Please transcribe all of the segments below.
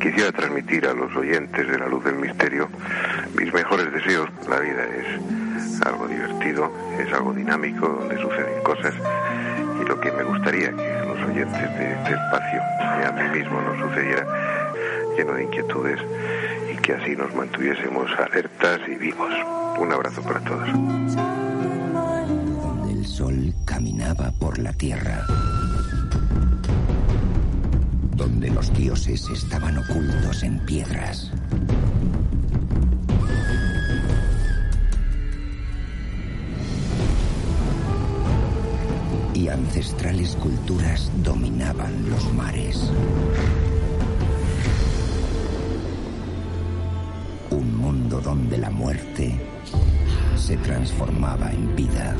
Quisiera transmitir a los oyentes de la luz del misterio mis mejores deseos. La vida es algo divertido, es algo dinámico, donde suceden cosas y lo que me gustaría que los oyentes de este espacio y a mí mismo nos sucediera lleno de inquietudes y que así nos mantuviésemos alertas y vivos. Un abrazo para todos. El sol caminaba por la tierra donde los dioses estaban ocultos en piedras. Y ancestrales culturas dominaban los mares. Un mundo donde la muerte se transformaba en vida.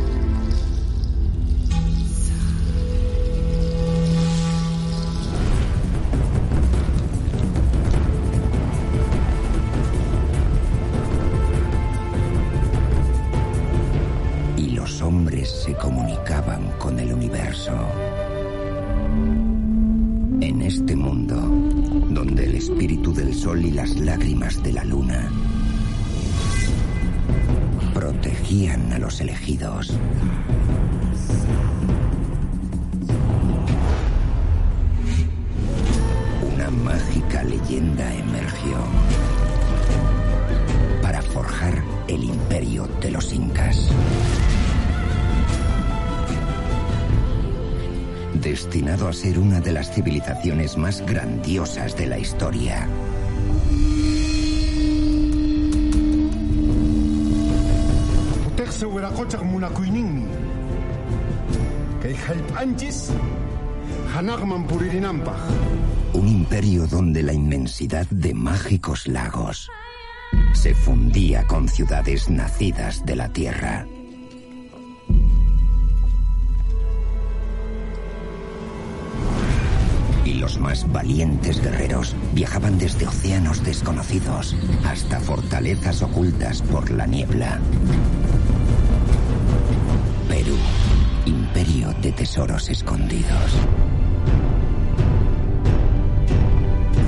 Se comunicaban con el universo. En este mundo, donde el espíritu del sol y las lágrimas de la luna protegían a los elegidos. Una mágica leyenda emergió para forjar el imperio de los incas. Destinado a ser una de las civilizaciones más grandiosas de la historia. Un imperio donde la inmensidad de mágicos lagos se fundía con ciudades nacidas de la tierra. Los más valientes guerreros viajaban desde océanos desconocidos hasta fortalezas ocultas por la niebla. Perú, imperio de tesoros escondidos.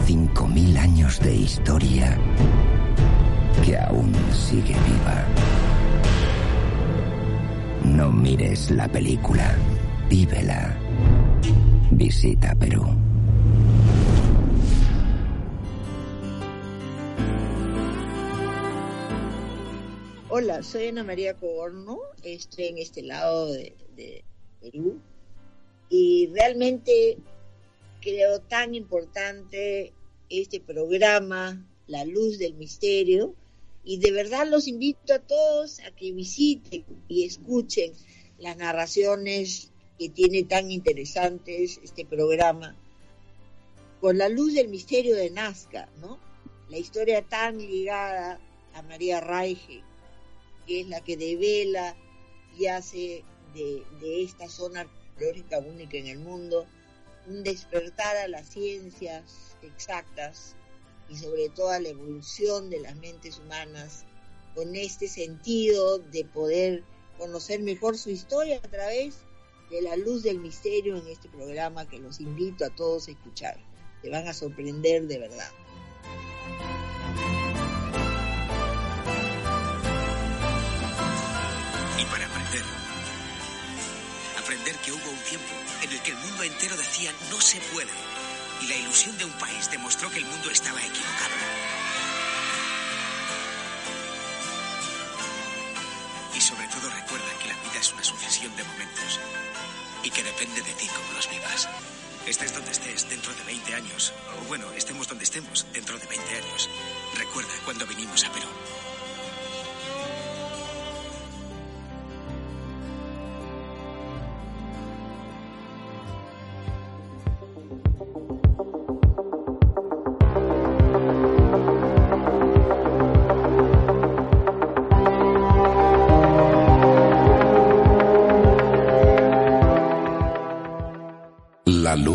Cinco mil años de historia que aún sigue viva. No mires la película, vívela. Visita Perú. Hola, soy Ana María Coborno, estoy en este lado de, Perú. Y realmente creo tan importante este programa, La Luz del Misterio, y de verdad los invito a todos a que visiten y escuchen las narraciones que tiene tan interesantes este programa, con la luz del misterio de Nazca, ¿no? La historia tan ligada a María Raige, que es la que devela y hace de, esta zona arqueológica única en el mundo un despertar a las ciencias exactas y sobre todo a la evolución de las mentes humanas con este sentido de poder conocer mejor su historia a través de la luz del misterio en este programa que los invito a todos a escuchar. Te van a sorprender de verdad. Aprender que hubo un tiempo en el que el mundo entero decía no se puede. Y la ilusión de un país demostró que el mundo estaba equivocado. Y sobre todo recuerda que la vida es una sucesión de momentos y que depende de ti cómo los vivas. Estés donde estés dentro de 20 años, o bueno, estemos donde estemos dentro de 20 años. Recuerda cuando vinimos a Perú.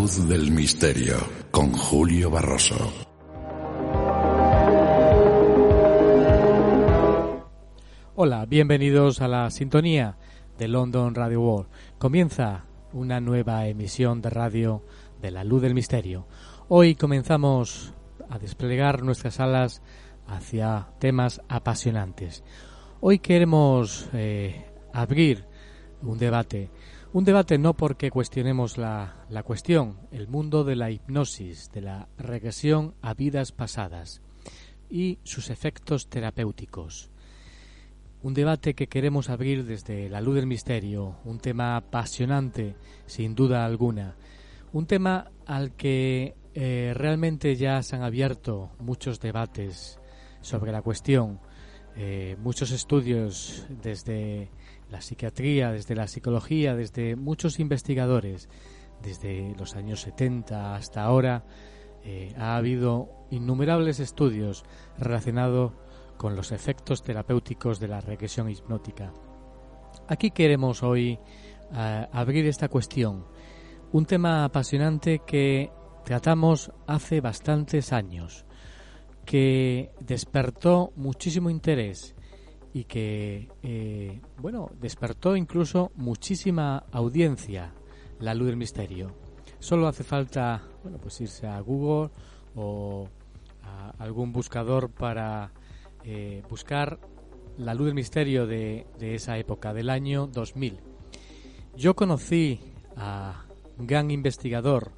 Luz del misterio con Julio Barroso. Hola, bienvenidos a la sintonía de London Radio World. Comienza una nueva emisión de radio de la luz del misterio. Hoy comenzamos a desplegar nuestras alas hacia temas apasionantes. Hoy queremos eh, abrir un debate. Un debate no porque cuestionemos la, la cuestión, el mundo de la hipnosis, de la regresión a vidas pasadas y sus efectos terapéuticos. Un debate que queremos abrir desde la luz del misterio, un tema apasionante, sin duda alguna, un tema al que eh, realmente ya se han abierto muchos debates sobre la cuestión, eh, muchos estudios desde la psiquiatría, desde la psicología, desde muchos investigadores, desde los años 70 hasta ahora, eh, ha habido innumerables estudios relacionados con los efectos terapéuticos de la regresión hipnótica. Aquí queremos hoy abrir esta cuestión, un tema apasionante que tratamos hace bastantes años, que despertó muchísimo interés y que, eh, bueno, despertó incluso muchísima audiencia, la luz del misterio. Solo hace falta, bueno, pues irse a Google o a algún buscador para eh, buscar la luz del misterio de, de esa época, del año 2000. Yo conocí a un gran investigador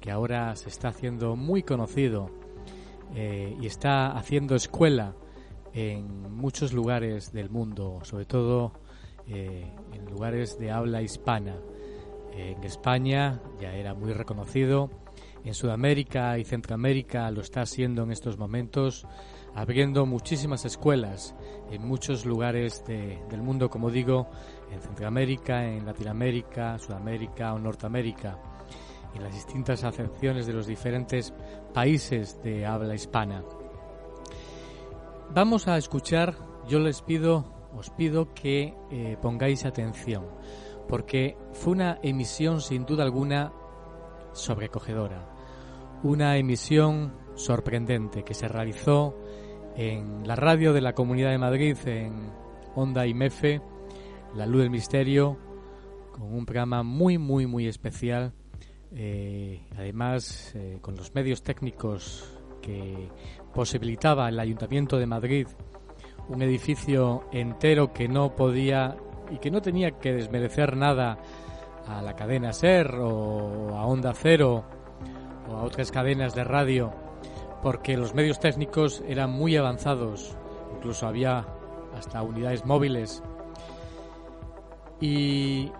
que ahora se está haciendo muy conocido eh, y está haciendo escuela en muchos lugares del mundo, sobre todo eh, en lugares de habla hispana. en España ya era muy reconocido, en Sudamérica y Centroamérica lo está haciendo en estos momentos, abriendo muchísimas escuelas en muchos lugares del mundo, como digo, en Centroamérica, en Latinoamérica, Sudamérica o Norteamérica en las distintas acepciones de los diferentes países de habla hispana. Vamos a escuchar, yo les pido, os pido que eh, pongáis atención, porque fue una emisión sin duda alguna sobrecogedora, una emisión sorprendente que se realizó en la radio de la Comunidad de Madrid, en Onda y Mefe, La Luz del Misterio, con un programa muy, muy, muy especial eh, además, eh, con los medios técnicos que posibilitaba el Ayuntamiento de Madrid, un edificio entero que no podía y que no tenía que desmerecer nada a la cadena SER o a Onda Cero o a otras cadenas de radio, porque los medios técnicos eran muy avanzados, incluso había hasta unidades móviles. Y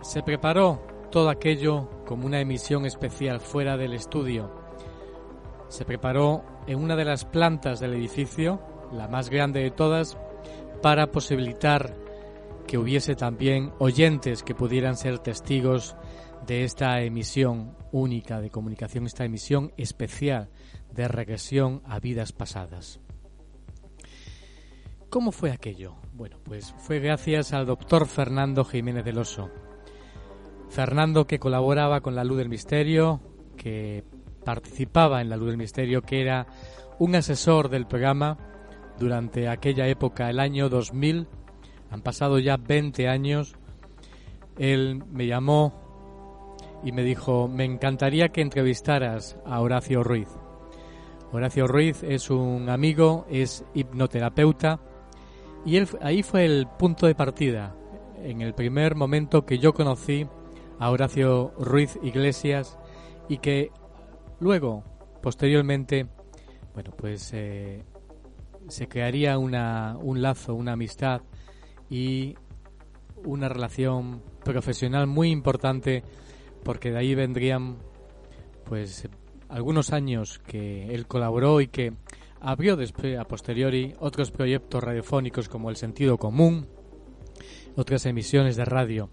se preparó todo aquello como una emisión especial fuera del estudio. Se preparó en una de las plantas del edificio, la más grande de todas, para posibilitar que hubiese también oyentes que pudieran ser testigos de esta emisión única de comunicación, esta emisión especial de regresión a vidas pasadas. ¿Cómo fue aquello? Bueno, pues fue gracias al doctor Fernando Jiménez del Oso, Fernando que colaboraba con la Luz del Misterio, que participaba en la Luz del Misterio, que era un asesor del programa durante aquella época, el año 2000. Han pasado ya 20 años. Él me llamó y me dijo, me encantaría que entrevistaras a Horacio Ruiz. Horacio Ruiz es un amigo, es hipnoterapeuta y él, ahí fue el punto de partida, en el primer momento que yo conocí a Horacio Ruiz Iglesias y que luego, posteriormente, bueno, pues eh, se crearía una, un lazo, una amistad y una relación profesional muy importante porque de ahí vendrían pues algunos años que él colaboró y que abrió después a posteriori otros proyectos radiofónicos como El Sentido Común, otras emisiones de radio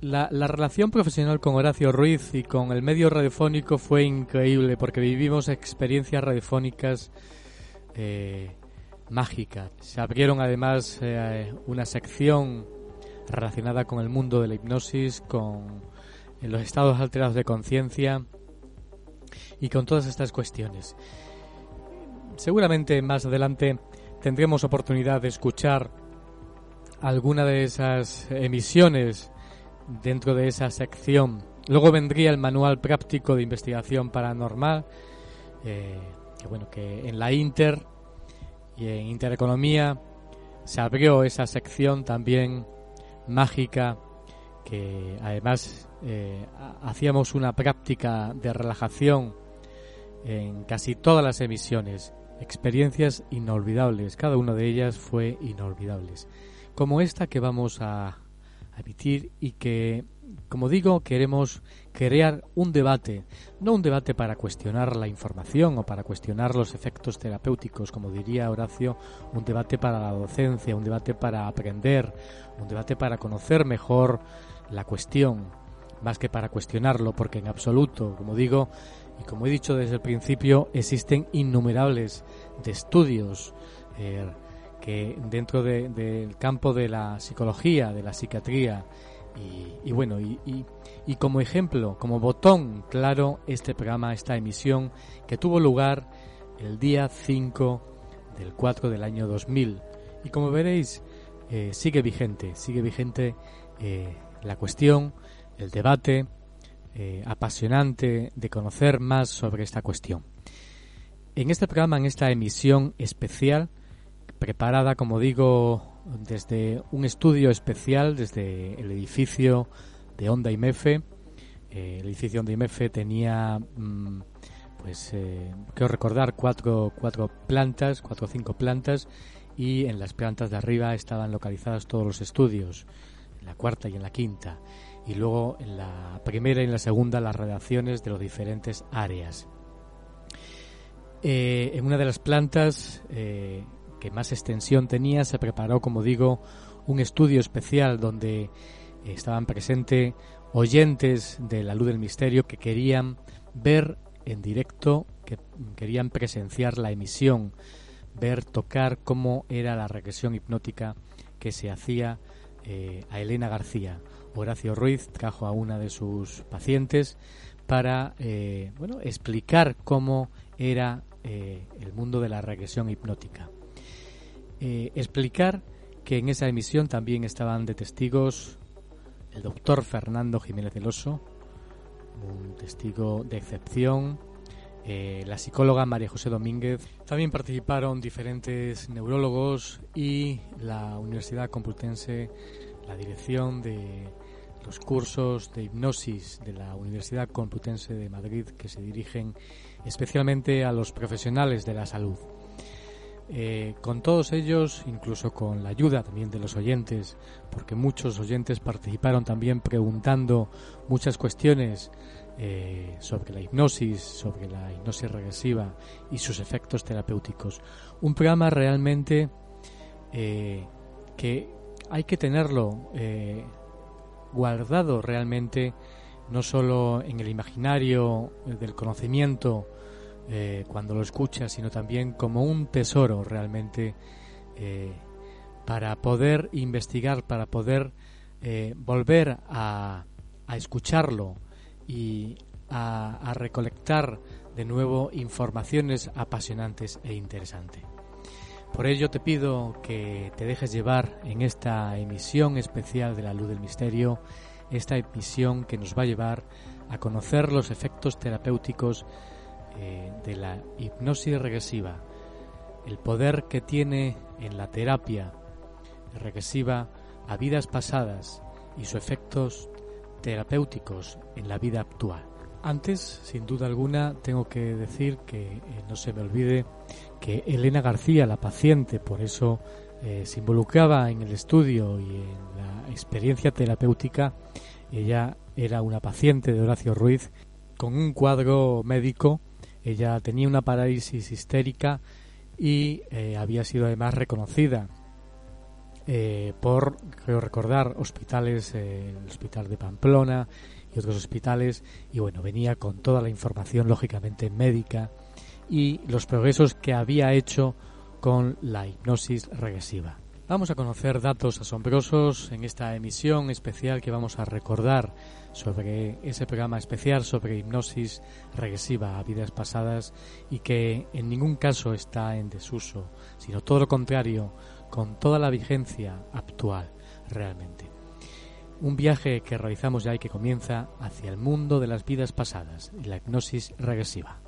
la, relación profesional con Horacio Ruiz y con el medio radiofónico fue increíble porque vivimos experiencias radiofónicas eh, mágicas. Se abrieron además eh, una sección relacionada con el mundo de la hipnosis, con los estados alterados de conciencia y con todas estas cuestiones. Seguramente más adelante tendremos oportunidad de escuchar alguna de esas emisiones dentro de esa sección. Luego vendría el manual práctico de investigación paranormal, eh, que bueno, que en la Inter y en Intereconomía se abrió esa sección también mágica que además eh, hacíamos una práctica de relajación en casi todas las emisiones, experiencias inolvidables, cada una de ellas fue inolvidables, como esta que vamos a emitir y que como digo, queremos crear un debate, no un debate para cuestionar la información o para cuestionar los efectos terapéuticos, como diría Horacio, un debate para la docencia, un debate para aprender, un debate para conocer mejor la cuestión, más que para cuestionarlo, porque en absoluto, como digo, y como he dicho desde el principio, existen innumerables de estudios eh, que dentro del campo de la psicología, de la psiquiatría, y, bueno, y, y, como ejemplo, como botón claro, este programa, esta emisión que tuvo lugar el día 5 del 4 del año 2000. Y como veréis, eh, sigue vigente, sigue vigente eh, la cuestión, el debate eh, apasionante de conocer más sobre esta cuestión. En este programa, en esta emisión especial, preparada, como digo, desde un estudio especial, desde el edificio de Onda IMEFE. Eh, el edificio Onda IMEFE tenía, mm, pues, eh, quiero recordar, cuatro, cuatro plantas, cuatro o cinco plantas, y en las plantas de arriba estaban localizados todos los estudios, en la cuarta y en la quinta, y luego en la primera y en la segunda las redacciones de las diferentes áreas. Eh, en una de las plantas que más extensión tenía, se preparó, como digo, un estudio especial donde estaban presentes oyentes de la luz del misterio que querían ver en directo, que querían presenciar la emisión, ver, tocar cómo era la regresión hipnótica que se hacía eh, a Elena García. Horacio Ruiz trajo a una de sus pacientes para eh, bueno, explicar cómo era eh, el mundo de la regresión hipnótica. Eh, explicar que en esa emisión también estaban de testigos el doctor Fernando Jiménez del Oso, un testigo de excepción, eh, la psicóloga María José Domínguez. También participaron diferentes neurólogos y la Universidad Complutense, la dirección de los cursos de hipnosis de la Universidad Complutense de Madrid que se dirigen especialmente a los profesionales de la salud. Eh, con todos ellos, incluso con la ayuda también de los oyentes, porque muchos oyentes participaron también preguntando muchas cuestiones eh, sobre la hipnosis, sobre la hipnosis regresiva y sus efectos terapéuticos. Un programa realmente eh, que hay que tenerlo guardado realmente, no solo en el imaginario del conocimiento, eh, cuando lo escuchas, sino también como un tesoro realmente eh, para poder investigar, para poder eh, volver a, escucharlo y a, recolectar de nuevo informaciones apasionantes e interesantes. Por ello te pido que te dejes llevar en esta emisión especial de la luz del misterio, esta emisión que nos va a llevar a conocer los efectos terapéuticos eh, de la hipnosis regresiva, el poder que tiene en la terapia regresiva a vidas pasadas y sus efectos terapéuticos en la vida actual. Antes, sin duda alguna, tengo que decir que eh, no se me olvide que Elena García, la paciente, por eso eh, se involucraba en el estudio y en la experiencia terapéutica, ella era una paciente de Horacio Ruiz con un cuadro médico ella tenía una parálisis histérica y eh, había sido además reconocida eh, por, creo recordar, hospitales, eh, el hospital de Pamplona y otros hospitales, y bueno, venía con toda la información lógicamente médica y los progresos que había hecho con la hipnosis regresiva. Vamos a conocer datos asombrosos en esta emisión especial que vamos a recordar sobre ese programa especial sobre hipnosis regresiva a vidas pasadas y que en ningún caso está en desuso, sino todo lo contrario, con toda la vigencia actual realmente. Un viaje que realizamos ya y que comienza hacia el mundo de las vidas pasadas la hipnosis regresiva.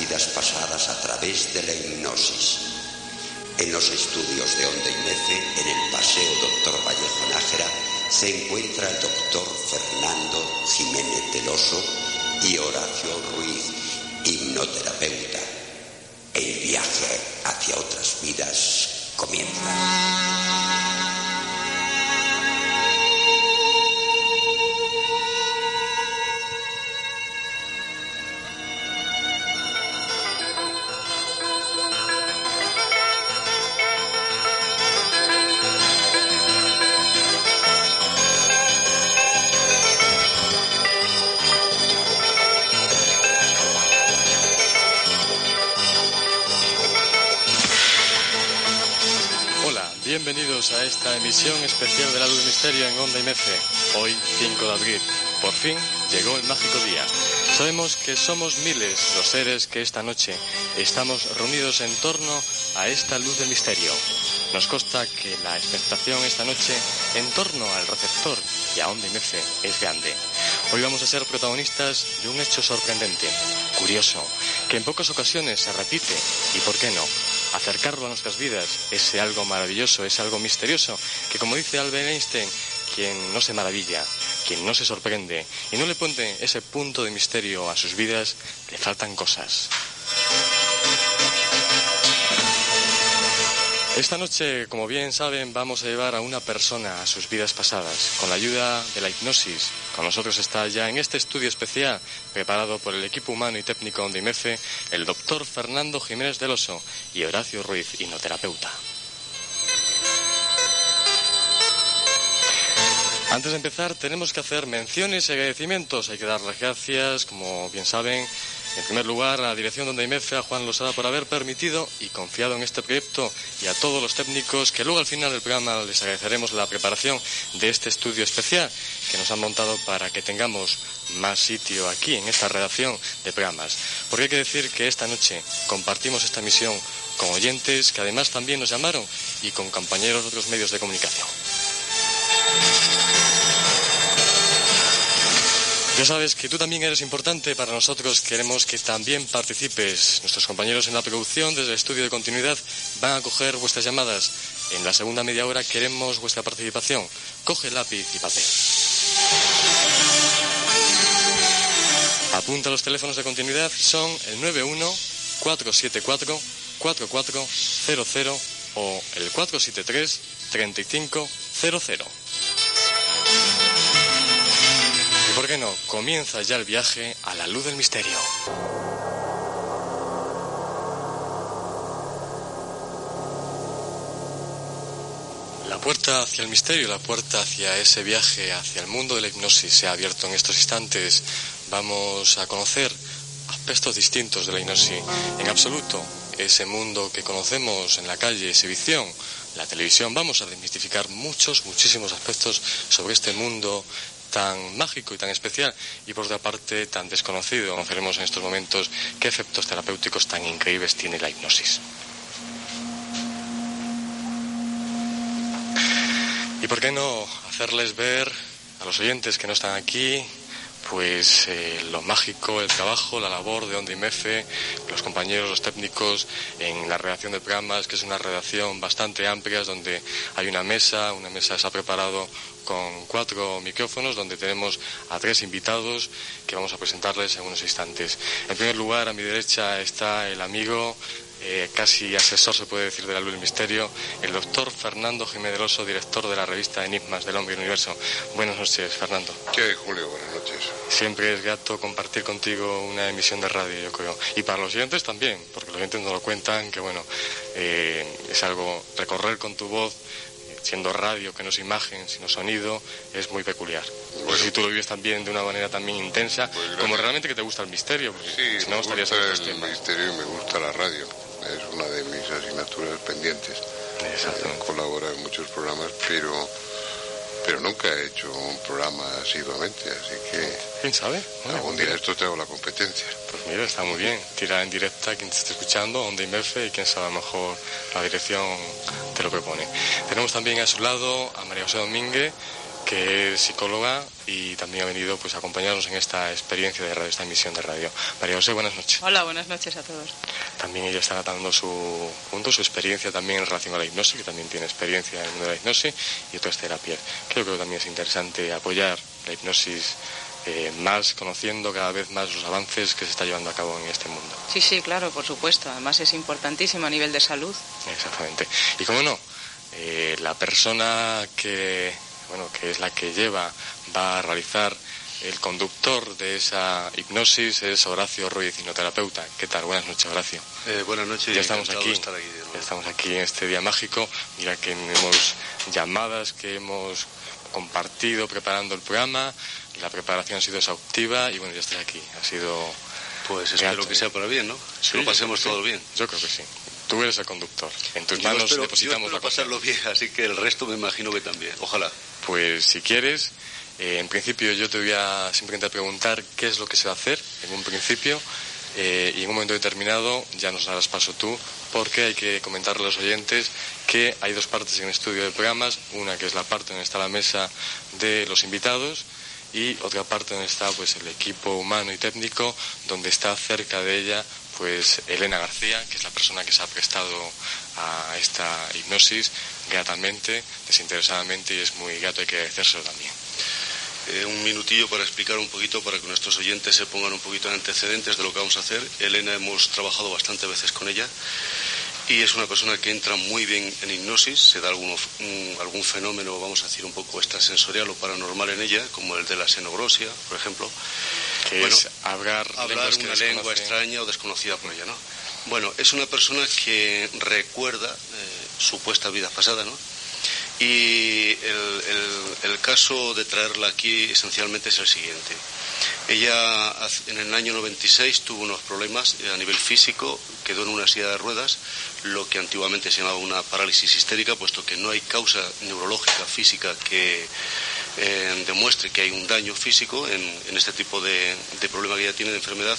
Vidas pasadas a través de la hipnosis. En los estudios de Onda y Mefe, en el Paseo Doctor Vallejo Nájera, se encuentra el doctor Fernando Jiménez Teloso y Horacio Ruiz, hipnoterapeuta. El viaje hacia otras vidas comienza. Especial de la Luz Misterio en Onda Mece. Hoy, 5 de abril. Por fin llegó el mágico día. Sabemos que somos miles los seres que esta noche estamos reunidos en torno a esta luz del misterio. Nos consta que la expectación esta noche en torno al receptor y a Onda Mece es grande. Hoy vamos a ser protagonistas de un hecho sorprendente, curioso, que en pocas ocasiones se repite y, ¿por qué no?, acercarlo a nuestras vidas es algo maravilloso, es algo misterioso, que como dice Albert Einstein, quien no se maravilla, quien no se sorprende y no le pone ese punto de misterio a sus vidas, le faltan cosas. Esta noche, como bien saben, vamos a llevar a una persona a sus vidas pasadas, con la ayuda de la hipnosis. Con nosotros está ya en este estudio especial, preparado por el equipo humano y técnico de IMEFE, el doctor Fernando Jiménez del Oso y Horacio Ruiz, hipnoterapeuta. Antes de empezar, tenemos que hacer menciones y agradecimientos. Hay que dar las gracias, como bien saben, En primer lugar, a la dirección donde IMEFE, a Juan Losada por haber permitido y confiado en este proyecto y a todos los técnicos que luego al final del programa les agradeceremos la preparación de este estudio especial que nos han montado para que tengamos más sitio aquí en esta redacción de programas. Porque hay que decir que esta noche compartimos esta misión con oyentes que además también nos llamaron y con compañeros de otros medios de comunicación. Ya sabes que tú también eres importante para nosotros. Queremos que también participes. Nuestros compañeros en la producción, desde el estudio de continuidad, van a coger vuestras llamadas. En la segunda media hora queremos vuestra participación. Coge lápiz y papel. Apunta los teléfonos de continuidad. Son el 91 474 4400 o el 473 3500. Por qué no, comienza ya el viaje a la luz del misterio. La puerta hacia el misterio, la puerta hacia ese viaje, hacia el mundo de la hipnosis se ha abierto en estos instantes. Vamos a conocer aspectos distintos de la hipnosis. En absoluto, ese mundo que conocemos en la calle, exhibición, la televisión, vamos a desmistificar muchos, muchísimos aspectos sobre este mundo tan mágico y tan especial y por otra parte tan desconocido. Conoceremos en estos momentos qué efectos terapéuticos tan increíbles tiene la hipnosis. Y por qué no hacerles ver a los oyentes que no están aquí pues eh, lo mágico, el trabajo, la labor de Onda y Mefe, los compañeros, los técnicos en la redacción de programas, que es una redacción bastante amplia, donde hay una mesa, una mesa se ha preparado con cuatro micrófonos, donde tenemos a tres invitados que vamos a presentarles en unos instantes. En primer lugar, a mi derecha está el amigo eh, casi asesor, se puede decir, de la luz del misterio, el doctor Fernando Jiménez director de la revista Enigmas del Hombre y Universo. Buenas noches, Fernando. ¿Qué, Julio? Buenas noches. Siempre es grato compartir contigo una emisión de radio, yo creo. Y para los oyentes también, porque los oyentes nos lo cuentan, que bueno, eh, es algo, recorrer con tu voz siendo radio, que no es imagen, sino sonido, es muy peculiar. Bueno. si tú lo vives también de una manera también intensa, pues como realmente que te gusta el misterio, sí, si no me gusta el misterio y me gusta la radio es una de mis asignaturas pendientes. Exactamente. Colabora en muchos programas, pero pero nunca he hecho un programa asiduamente, así que... ¿Quién sabe? algún día esto te hago la competencia. Pues mira, está muy bien. Tira en directa quien te esté escuchando, Onda y y quién sabe, a lo mejor la dirección te lo propone. Tenemos también a su lado a María José Domínguez, que es psicóloga y también ha venido pues, a acompañarnos en esta experiencia de radio, esta emisión de radio. María José, buenas noches. Hola, buenas noches a todos. También ella está dando su punto, su experiencia también en relación a la hipnosis, que también tiene experiencia en el mundo de la hipnosis y otras terapias. Creo que también es interesante apoyar la hipnosis eh, más conociendo cada vez más los avances que se está llevando a cabo en este mundo. Sí, sí, claro, por supuesto. Además es importantísimo a nivel de salud. Exactamente. Y cómo no, eh, la persona que bueno, que es la que lleva, va a realizar el conductor de esa hipnosis es Horacio Ruiz, hipnoterapeuta. ¿Qué tal? Buenas noches, Horacio. Eh, buenas noches. Ya estamos aquí. ya estamos aquí en este día mágico. Mira que hemos llamadas que hemos compartido preparando el programa. La preparación ha sido exhaustiva y bueno, ya estoy aquí. Ha sido. Pues espero que sea para bien, ¿no? Sí, lo pasemos todo bien. Yo creo que sí. Tú eres el conductor. En tus manos depositamos la pasarlo bien, así que el resto me imagino que también. Ojalá. Pues si quieres, eh, en principio yo te voy a simplemente preguntar qué es lo que se va a hacer en un principio eh, y en un momento determinado ya nos harás paso tú porque hay que comentarle a los oyentes que hay dos partes en el estudio de programas, una que es la parte donde está la mesa de los invitados y otra parte donde está pues el equipo humano y técnico donde está cerca de ella pues Elena García, que es la persona que se ha prestado a esta hipnosis gratamente, desinteresadamente y es muy grato, hay que agradecérselo también. Eh, un minutillo para explicar un poquito, para que nuestros oyentes se pongan un poquito en antecedentes de lo que vamos a hacer. Elena hemos trabajado bastantes veces con ella y es una persona que entra muy bien en hipnosis, se da algún, algún fenómeno, vamos a decir, un poco extrasensorial o paranormal en ella, como el de la xenoglosia, por ejemplo. Que es hablar, una lengua extraña o desconocida por ella, ¿no? Bueno, es una persona que recuerda eh, supuesta vida pasada, ¿no? Y el, el, caso de traerla aquí esencialmente es el siguiente. Ella en el año 96 tuvo unos problemas a nivel físico, quedó en una silla de ruedas, lo que antiguamente se llamaba una parálisis histérica, puesto que no hay causa neurológica, física que eh, demuestre que hay un daño físico en, este tipo de, problema que ella tiene de enfermedad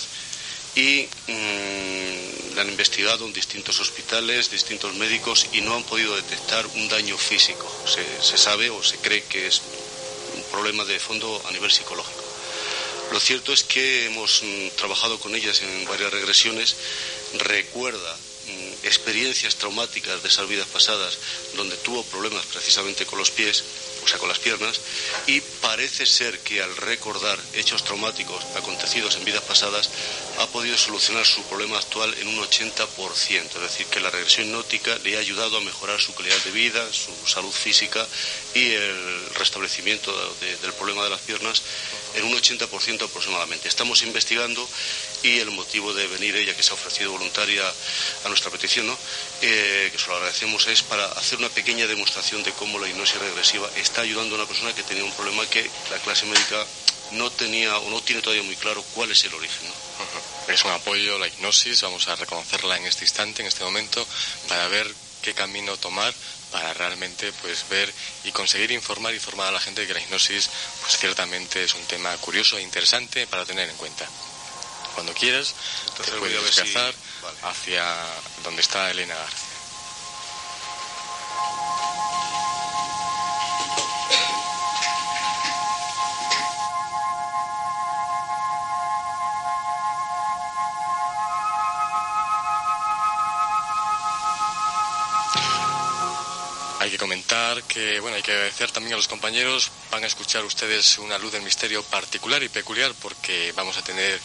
y mm, la han investigado en distintos hospitales, distintos médicos y no han podido detectar un daño físico. Se, sabe o se cree que es un problema de fondo a nivel psicológico. Lo cierto es que hemos mm, trabajado con ellas en varias regresiones. Recuerda mm, experiencias traumáticas de esas vidas pasadas donde tuvo problemas precisamente con los pies o sea, con las piernas, y parece ser que al recordar hechos traumáticos acontecidos en vidas pasadas, ha podido solucionar su problema actual en un 80%, es decir, que la regresión hipnótica le ha ayudado a mejorar su calidad de vida, su salud física y el restablecimiento del problema de las piernas en un 80% aproximadamente. Estamos investigando y el motivo de venir ella, que se ha ofrecido voluntaria a nuestra petición, ¿no? Eh, que se lo agradecemos, es para hacer una pequeña demostración de cómo la hipnosis regresiva está ayudando a una persona que tenía un problema que la clase médica no tenía o no tiene todavía muy claro cuál es el origen. Es un apoyo, la hipnosis, vamos a reconocerla en este instante, en este momento, para ver qué camino tomar para realmente pues ver y conseguir informar y formar a la gente de que la hipnosis pues ciertamente es un tema curioso e interesante para tener en cuenta. Cuando quieras, te puedes desplazar hacia donde está Elena García. Comentar que, bueno, hay que agradecer también a los compañeros. Van a escuchar ustedes una luz del misterio particular y peculiar porque vamos a tener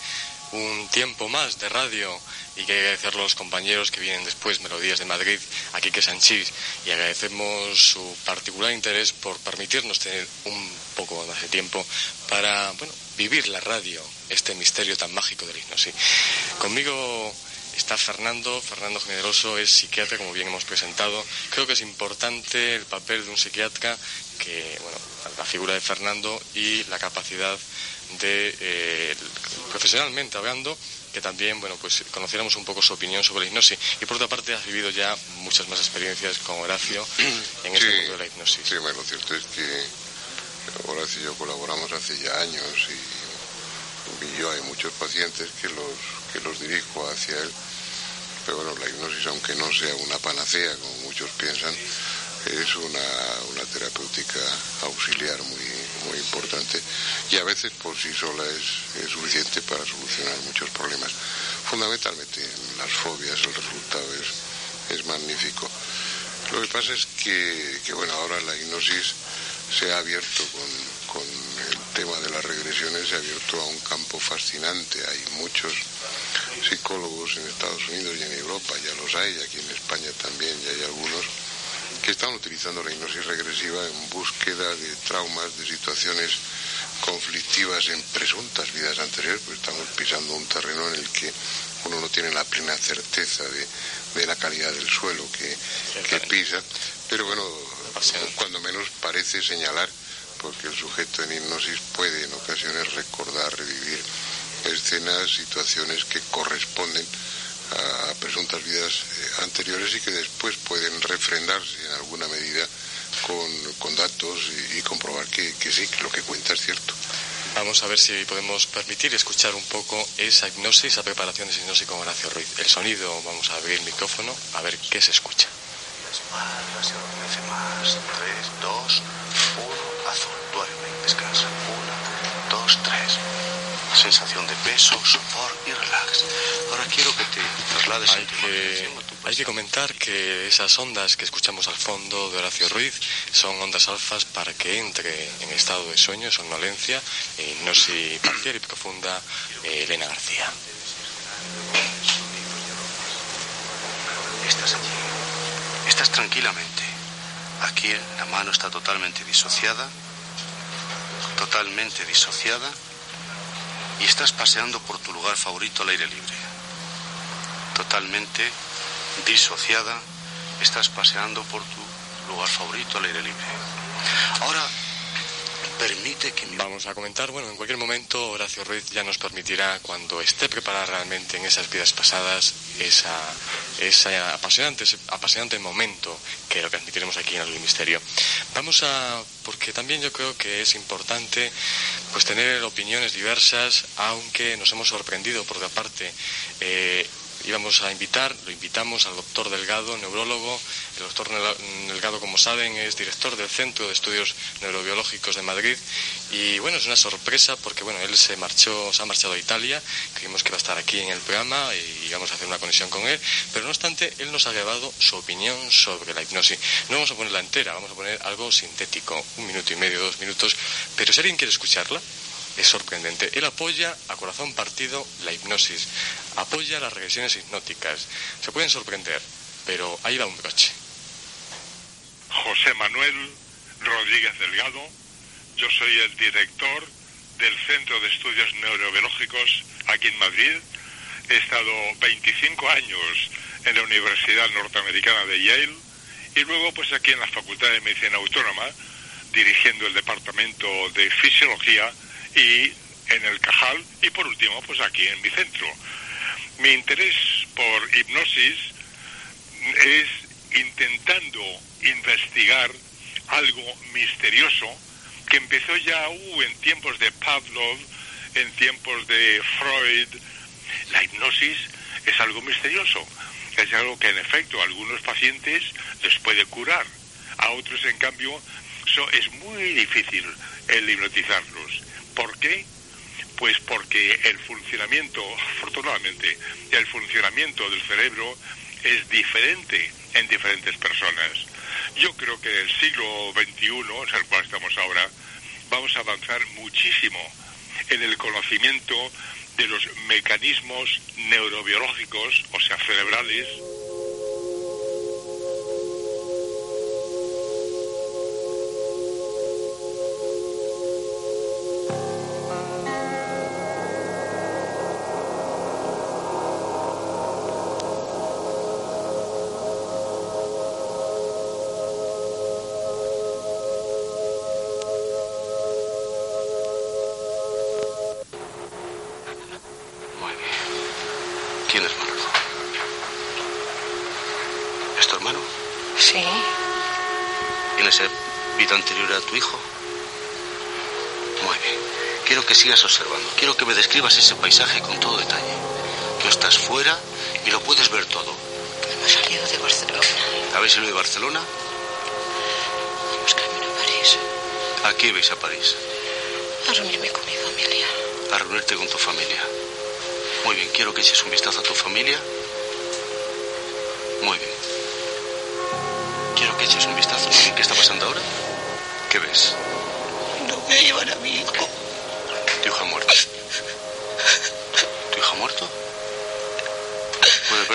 un tiempo más de radio y que agradecer a los compañeros que vienen después, Melodías de Madrid, aquí que Sanchís, y agradecemos su particular interés por permitirnos tener un poco más de tiempo para, bueno, vivir la radio, este misterio tan mágico del hipnosis. Conmigo está Fernando. Fernando Generoso es psiquiatra, como bien hemos presentado. Creo que es importante el papel de un psiquiatra que, bueno, la figura de Fernando y la capacidad de, eh, profesionalmente hablando, que también, bueno, pues conociéramos un poco su opinión sobre la hipnosis. Y por otra parte, has vivido ya muchas más experiencias con Horacio en este mundo de la hipnosis. Sí, bueno, lo cierto es que Horacio y yo colaboramos hace ya años y, y yo hay muchos pacientes que los, los dirijo hacia él pero bueno, la hipnosis, aunque no sea una panacea, como muchos piensan, es una, terapéutica auxiliar muy, muy importante y a veces por sí sola es, suficiente para solucionar muchos problemas. Fundamentalmente en las fobias el resultado es, es magnífico. Lo que pasa es que, que, bueno, ahora la hipnosis se ha abierto con, con el tema de las regresiones, se ha abierto a un campo fascinante. Hay muchos psicólogos en Estados Unidos y en Europa, ya los hay, aquí en España también ya hay algunos, que están utilizando la hipnosis regresiva en búsqueda de traumas, de situaciones conflictivas en presuntas vidas anteriores, pues estamos pisando un terreno en el que uno no tiene la plena certeza de, la calidad del suelo que, que pisa, pero bueno, cuando menos parece señalar, porque el sujeto en hipnosis puede en ocasiones recordar, revivir escenas, situaciones que corresponden a presuntas vidas eh, anteriores y que después pueden refrendarse en alguna medida con, datos y, comprobar que, sí, que lo que cuenta es cierto. Vamos a ver si podemos permitir escuchar un poco esa hipnosis, esa preparación de hipnosis con Horacio Ruiz. El sonido, vamos a abrir el micrófono, a ver qué se escucha. Más, más, 3, 2, 1, azul, duerme, descansa, 1, 2, 3 sensación de peso, sopor y relax. Ahora quiero que te traslades hay que, hay que comentar que esas ondas que escuchamos al fondo de Horacio Ruiz son ondas alfas para que entre en estado de sueño, somnolencia, hipnosis parcial y profunda eh, Elena García. Estás allí. Estás tranquilamente. Aquí la mano está totalmente disociada. Totalmente disociada y estás paseando por tu lugar favorito al aire libre. Totalmente disociada, estás paseando por tu lugar favorito al aire libre. Ahora que Vamos a comentar, bueno, en cualquier momento Horacio Ruiz ya nos permitirá, cuando esté preparada realmente en esas vidas pasadas, esa, esa apasionante, ese apasionante momento que lo transmitiremos aquí en el Misterio. Vamos a, porque también yo creo que es importante pues tener opiniones diversas, aunque nos hemos sorprendido, porque aparte eh, íbamos a invitar, lo invitamos al doctor Delgado, neurólogo. El doctor Delgado, como saben, es director del Centro de Estudios Neurobiológicos de Madrid. Y bueno, es una sorpresa porque bueno, él se marchó, se ha marchado a Italia. Creímos que iba a estar aquí en el programa y íbamos a hacer una conexión con él. Pero no obstante, él nos ha llevado su opinión sobre la hipnosis. No vamos a ponerla entera, vamos a poner algo sintético, un minuto y medio, dos minutos. Pero si alguien quiere escucharla, es sorprendente. Él apoya a corazón partido la hipnosis, apoya las regresiones hipnóticas. Se pueden sorprender, pero ahí va un broche. José Manuel Rodríguez Delgado, yo soy el director del Centro de Estudios Neurobiológicos aquí en Madrid. He estado 25 años en la Universidad Norteamericana de Yale y luego pues aquí en la Facultad de Medicina Autónoma dirigiendo el Departamento de Fisiología y en el Cajal y por último pues aquí en mi centro. Mi interés por hipnosis es intentando investigar algo misterioso que empezó ya uh, en tiempos de Pavlov, en tiempos de Freud. La hipnosis es algo misterioso, es algo que en efecto a algunos pacientes les puede curar, a otros en cambio es muy difícil el hipnotizarlos. ¿Por qué? Pues porque el funcionamiento, afortunadamente, el funcionamiento del cerebro es diferente en diferentes personas. Yo creo que en el siglo XXI, en el cual estamos ahora, vamos a avanzar muchísimo en el conocimiento de los mecanismos neurobiológicos, o sea, cerebrales, sigas observando. Quiero que me describas ese paisaje con todo detalle. Que estás fuera y lo puedes ver todo. Hemos salido de Barcelona. ¿Habéis salido de Barcelona? Vamos camino a París. ¿A qué vais a París? A reunirme con mi familia. A reunirte con tu familia. Muy bien, quiero que eches un vistazo a tu familia. Muy bien. Quiero que eches un vistazo. ¿Qué está pasando ahora? ¿Qué ves? No me llevan a mi hijo.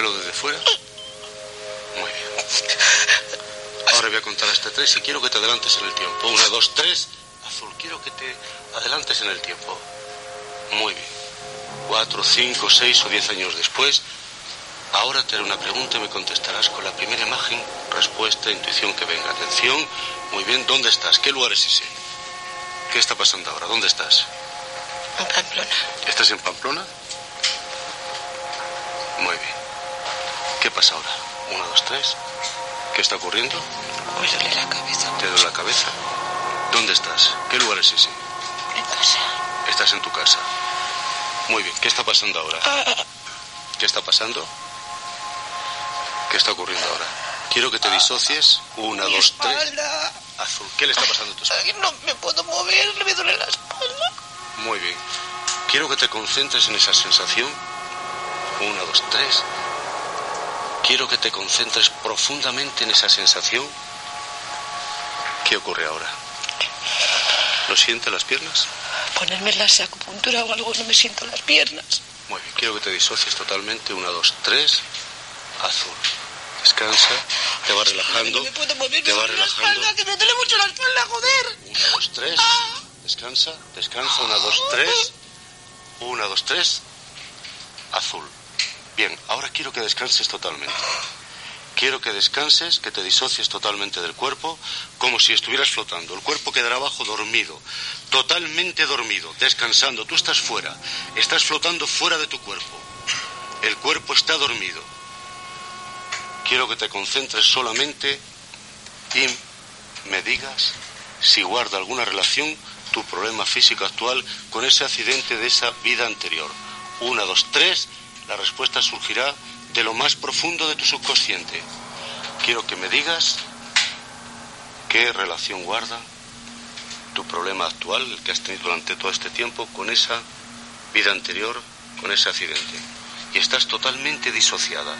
¿Puedes verlo desde fuera? Muy bien. Ahora voy a contar hasta tres y quiero que te adelantes en el tiempo. Una, dos, tres. Azul, quiero que te adelantes en el tiempo. Muy bien. Cuatro, cinco, seis o diez años después, ahora te haré una pregunta y me contestarás con la primera imagen, respuesta, intuición que venga. Atención. Muy bien, ¿dónde estás? ¿Qué lugar es ese? ¿Qué está pasando ahora? ¿Dónde estás? En Pamplona. ¿Estás en Pamplona? Muy bien. ¿Qué pasa ahora? Uno, dos, tres. ¿Qué está ocurriendo? Me duele la cabeza. ¿Te duele la cabeza? ¿Dónde estás? ¿Qué lugar es ese? En casa. Estás en tu casa. Muy bien. ¿Qué está pasando ahora? Ah. ¿Qué está pasando? ¿Qué está ocurriendo ahora? Quiero que te disocies. Una, dos, tres. Azul. ¿Qué le está pasando a tu espalda? no me puedo mover, me duele la espalda. Muy bien. Quiero que te concentres en esa sensación. Una, dos, tres. Quiero que te concentres profundamente en esa sensación. ¿Qué ocurre ahora? ¿Lo sientes las piernas? Ponerme la acupuntura o algo, no me siento las piernas. Muy bien, quiero que te disocies totalmente. Una, dos, tres. Azul. Descansa, te va relajando. No me puedo mover, te va relajando. La espalda, que me duele mucho la espalda, joder. Una, dos, tres. Descansa, descansa. Una, dos, tres. Una, dos, tres. Azul. Bien, ahora quiero que descanses totalmente. Quiero que descanses, que te disocies totalmente del cuerpo, como si estuvieras flotando. El cuerpo quedará abajo dormido, totalmente dormido, descansando. Tú estás fuera, estás flotando fuera de tu cuerpo. El cuerpo está dormido. Quiero que te concentres solamente y me digas si guarda alguna relación tu problema físico actual con ese accidente de esa vida anterior. Una, dos, tres, la respuesta surgirá de lo más profundo de tu subconsciente. Quiero que me digas qué relación guarda tu problema actual, el que has tenido durante todo este tiempo, con esa vida anterior, con ese accidente. Y estás totalmente disociada.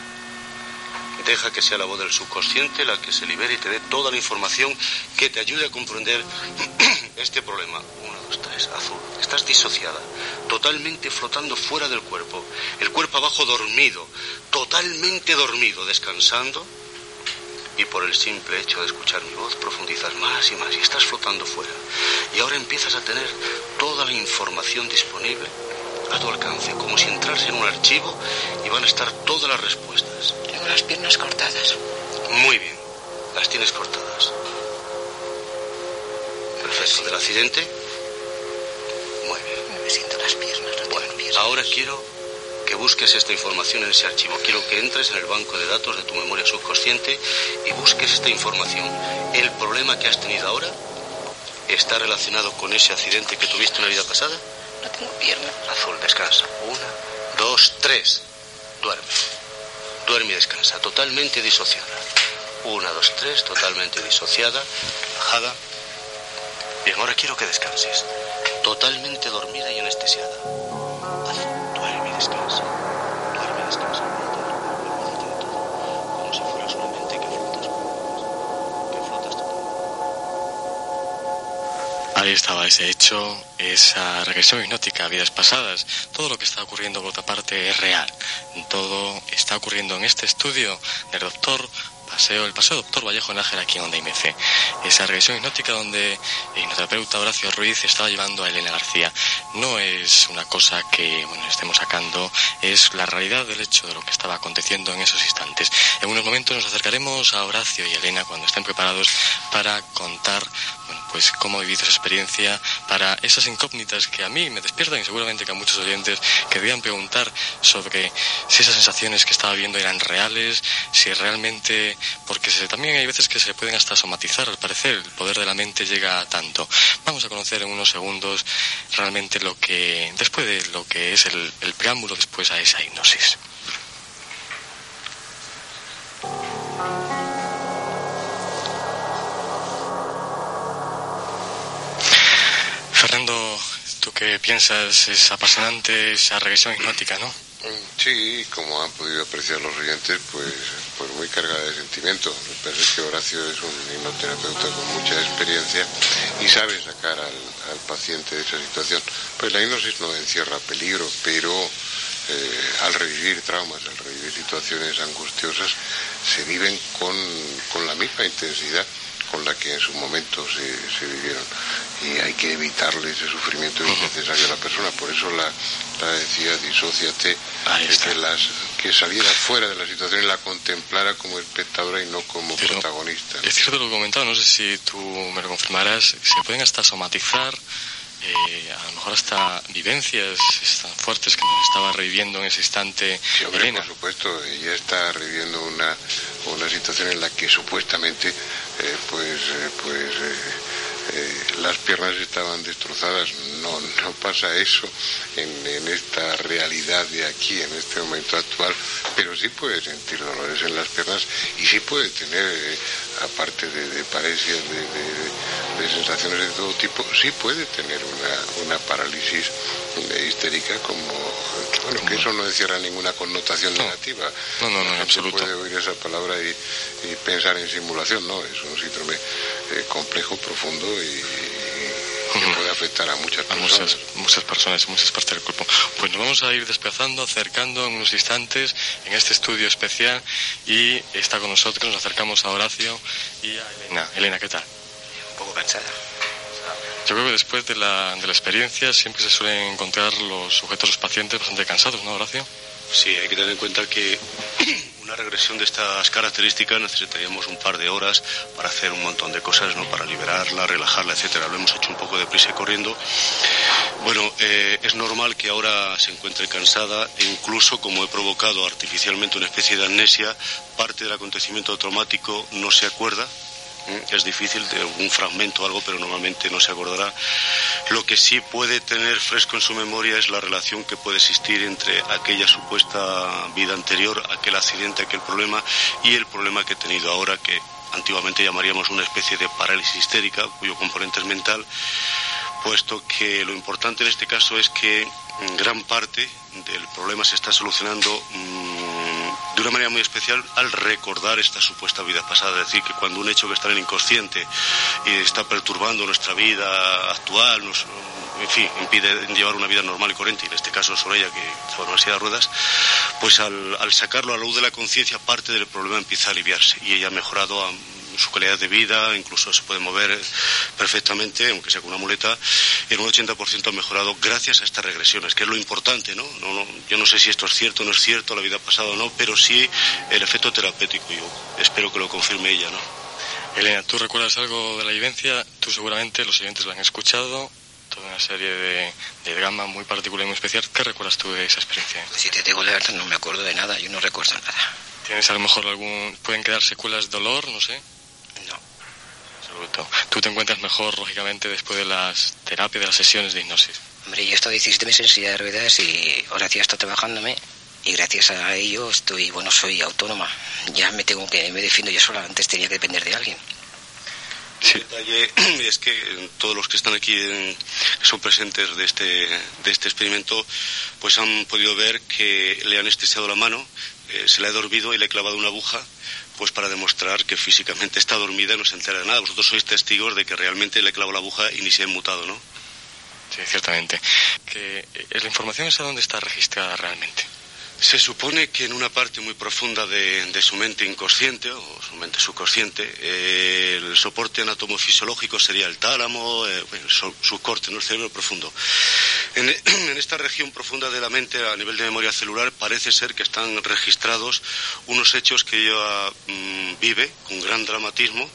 Deja que sea la voz del subconsciente la que se libere y te dé toda la información que te ayude a comprender este problema. Uno, dos, tres, azul. Estás disociada, totalmente flotando fuera del cuerpo. El cuerpo abajo dormido, totalmente dormido, descansando. Y por el simple hecho de escuchar mi voz profundizas más y más y estás flotando fuera. Y ahora empiezas a tener toda la información disponible a tu alcance, como si entras en un archivo y van a estar todas las respuestas. Tengo las piernas cortadas. Muy bien, las tienes cortadas. Perfecto, del accidente. Muy bien. Me siento las piernas, no bueno, piernas. Ahora quiero que busques esta información en ese archivo. Quiero que entres en el banco de datos de tu memoria subconsciente y busques esta información. El problema que has tenido ahora está relacionado con ese accidente que tuviste en la vida pasada. No tengo piernas. Azul, descansa. Una, dos, tres. Duerme. Duerme y descansa. Totalmente disociada. Una, dos, tres. Totalmente disociada. Relajada. Bien, ahora quiero que descanses. Totalmente dormida y anestesiada. Ahí estaba ese hecho, esa regresión hipnótica a vidas pasadas. Todo lo que está ocurriendo por otra parte es real. Todo está ocurriendo en este estudio del doctor El Paseo Doctor Vallejo Nájera aquí en Onda IMC. Esa regresión hipnótica donde el hipnoterapeuta Horacio Ruiz estaba llevando a Elena García. No es una cosa que bueno, estemos sacando, es la realidad del hecho de lo que estaba aconteciendo en esos instantes. En unos momentos nos acercaremos a Horacio y Elena cuando estén preparados para contar bueno, pues cómo ha vivido esa experiencia, para esas incógnitas que a mí me despiertan y seguramente que a muchos oyentes querrían preguntar sobre si esas sensaciones que estaba viendo eran reales, si realmente, porque se, también hay veces que se pueden hasta somatizar, al parecer el poder de la mente llega a tanto. Vamos a conocer en unos segundos realmente lo que, después de lo que es el, el preámbulo después a esa hipnosis. Fernando, ¿tú qué piensas? Es apasionante esa regresión hipnótica, ¿no? Sí, como han podido apreciar los oyentes, pues, pues muy cargada de sentimiento. Me parece que Horacio es un hipnoterapeuta con mucha experiencia y sabe sacar al, al paciente de esa situación. Pues la hipnosis no encierra peligro, pero eh, al revivir traumas, al revivir situaciones angustiosas, se viven con, con la misma intensidad con la que en su momento se, se vivieron. Y hay que evitarle ese sufrimiento innecesario a la persona. Por eso la, la decía disóciate que, las, que saliera fuera de la situación y la contemplara como espectadora y no como Pero protagonista Es cierto lo que comentaba, no sé si tú me lo confirmarás, se pueden hasta somatizar, eh, a lo mejor hasta vivencias tan fuertes que nos estaba reviviendo en ese instante Sí, hombre, Elena. por supuesto, ella está reviviendo una, una situación en la que supuestamente eh, pues, eh, pues eh, las piernas estaban destrozadas. No, no pasa eso en, en esta realidad de aquí, en este momento actual, pero sí puede sentir dolores en las piernas y sí puede tener, aparte de, de parecias, de, de- de sensaciones de todo tipo, sí puede tener una, una parálisis histérica como, que, bueno, que eso no encierra ninguna connotación negativa. No, no, no, en absoluto. puede oír esa palabra y, y pensar en simulación, no, es un síndrome eh, complejo, profundo y, que puede afectar a muchas a personas. muchas, muchas personas, muchas partes del cuerpo. Pues nos vamos a ir desplazando, acercando en unos instantes en este estudio especial y está con nosotros, nos acercamos a Horacio y a Elena. Elena, ¿qué tal? Un poco cansada. Yo creo que después de la, de la experiencia siempre se suelen encontrar los sujetos, los pacientes bastante cansados, ¿no, Horacio? Sí, hay que tener en cuenta que Una regresión de estas características necesitaríamos un par de horas para hacer un montón de cosas, ¿no? Para liberarla, relajarla, etcétera. Lo hemos hecho un poco de prisa y corriendo. Bueno, eh, es normal que ahora se encuentre cansada e incluso como he provocado artificialmente una especie de amnesia, parte del acontecimiento traumático no se acuerda es difícil, de un fragmento o algo, pero normalmente no se acordará. Lo que sí puede tener fresco en su memoria es la relación que puede existir entre aquella supuesta vida anterior, aquel accidente, aquel problema y el problema que he tenido ahora, que antiguamente llamaríamos una especie de parálisis histérica, cuyo componente es mental, puesto que lo importante en este caso es que gran parte del problema se está solucionando mm, de una manera muy especial al recordar esta supuesta vida pasada. Es decir, que cuando un hecho que está en el inconsciente y está perturbando nuestra vida actual, nos, en fin, impide llevar una vida normal y corriente, y en este caso Soraya, que estaba en una de ruedas, pues al, al sacarlo a la luz de la conciencia, parte del problema empieza a aliviarse y ella ha mejorado a su calidad de vida, incluso se puede mover perfectamente, aunque sea con una muleta, en un 80% ha mejorado gracias a estas regresiones, que es lo importante, ¿no? No, ¿no? Yo no sé si esto es cierto o no es cierto, la vida pasada o no, pero sí el efecto terapéutico, yo espero que lo confirme ella, ¿no? Elena, ¿tú recuerdas algo de la vivencia? Tú seguramente, los oyentes lo han escuchado, toda una serie de, de drama muy particular y muy especial. ¿Qué recuerdas tú de esa experiencia? Si te digo la verdad, no me acuerdo de nada, yo no recuerdo nada. ¿Tienes a lo mejor algún... pueden quedar secuelas de dolor, no sé? Tú te encuentras mejor, lógicamente, después de las terapias, de las sesiones de hipnosis. Hombre, yo he estado 17 meses en silla de ruedas y ahora sí estoy trabajándome y gracias a ello estoy, bueno, soy autónoma. Ya me tengo que, me defiendo yo sola, antes tenía que depender de alguien. Sí. El detalle es que todos los que están aquí que son presentes de este, de este experimento, pues han podido ver que le han anestesiado la mano, eh, se le ha dormido y le he clavado una aguja pues para demostrar que físicamente está dormida y no se entera de nada. Vosotros sois testigos de que realmente le clavo la aguja y ni se ha mutado, ¿no? Sí, ciertamente. Que, eh, ¿La información es a dónde está registrada realmente? Se supone que en una parte muy profunda de, su mente inconsciente o su mente subconsciente, eh, el soporte anatomofisiológico sería el tálamo, eh, su, subcorte, ¿no? el cerebro profundo. En, en, esta región profunda de la mente, a nivel de memoria celular, parece ser que están registrados unos hechos que ella mm, vive con gran dramatismo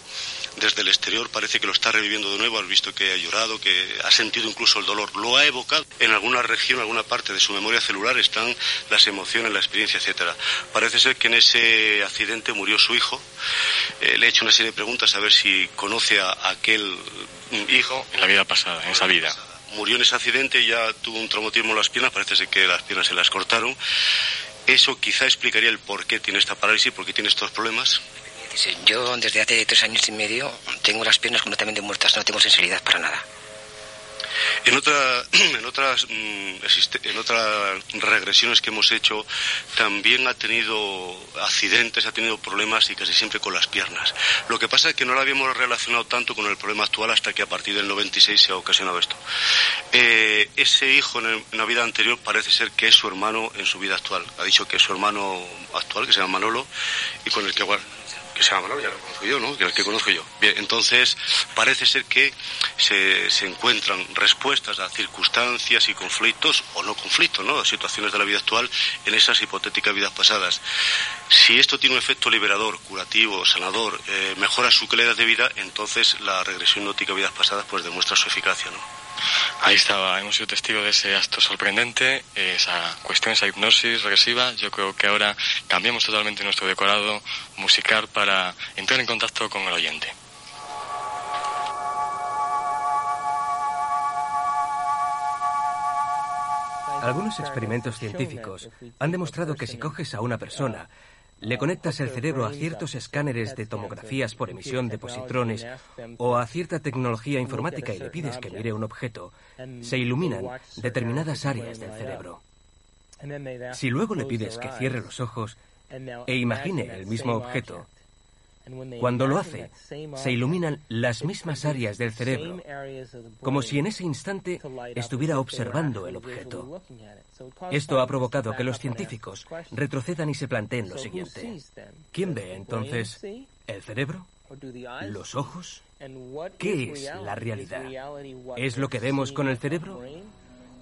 desde el exterior parece que lo está reviviendo de nuevo, has visto que ha llorado, que ha sentido incluso el dolor, lo ha evocado. En alguna región, alguna parte de su memoria celular están las emociones, la experiencia, etcétera. Parece ser que en ese accidente murió su hijo. Eh, le he hecho una serie de preguntas a ver si conoce a aquel hijo. En la vida pasada, en esa vida. Murió en ese accidente y ya tuvo un traumatismo en las piernas, parece ser que las piernas se las cortaron. Eso quizá explicaría el por qué tiene esta parálisis, por qué tiene estos problemas. Yo desde hace tres años y medio tengo las piernas completamente muertas, no tengo sensibilidad para nada. En, otra, en, otras, mm, en otras regresiones que hemos hecho, también ha tenido accidentes, ha tenido problemas y casi siempre con las piernas. Lo que pasa es que no lo habíamos relacionado tanto con el problema actual hasta que a partir del 96 se ha ocasionado esto. Eh, ese hijo en, la vida anterior parece ser que es su hermano en su vida actual. Ha dicho que es su hermano actual, que se llama Manolo, y con el que que se llama ya lo conozco yo, ¿no? Que el que conozco yo. Bien, entonces parece ser que se, se, encuentran respuestas a circunstancias y conflictos, o no conflictos, ¿no? Situaciones de la vida actual en esas hipotéticas vidas pasadas. Si esto tiene un efecto liberador, curativo, sanador, eh, mejora su calidad de vida, entonces la regresión nótica a vidas pasadas pues demuestra su eficacia, ¿no? Ahí estaba, hemos sido testigos de ese acto sorprendente, esa cuestión, esa hipnosis regresiva. Yo creo que ahora cambiamos totalmente nuestro decorado musical para entrar en contacto con el oyente. Algunos experimentos científicos han demostrado que si coges a una persona le conectas el cerebro a ciertos escáneres de tomografías por emisión de positrones o a cierta tecnología informática y le pides que mire un objeto, se iluminan determinadas áreas del cerebro. Si luego le pides que cierre los ojos e imagine el mismo objeto, cuando lo hace, se iluminan las mismas áreas del cerebro, como si en ese instante estuviera observando el objeto. Esto ha provocado que los científicos retrocedan y se planteen lo siguiente. ¿Quién ve entonces el cerebro? ¿Los ojos? ¿Qué es la realidad? ¿Es lo que vemos con el cerebro?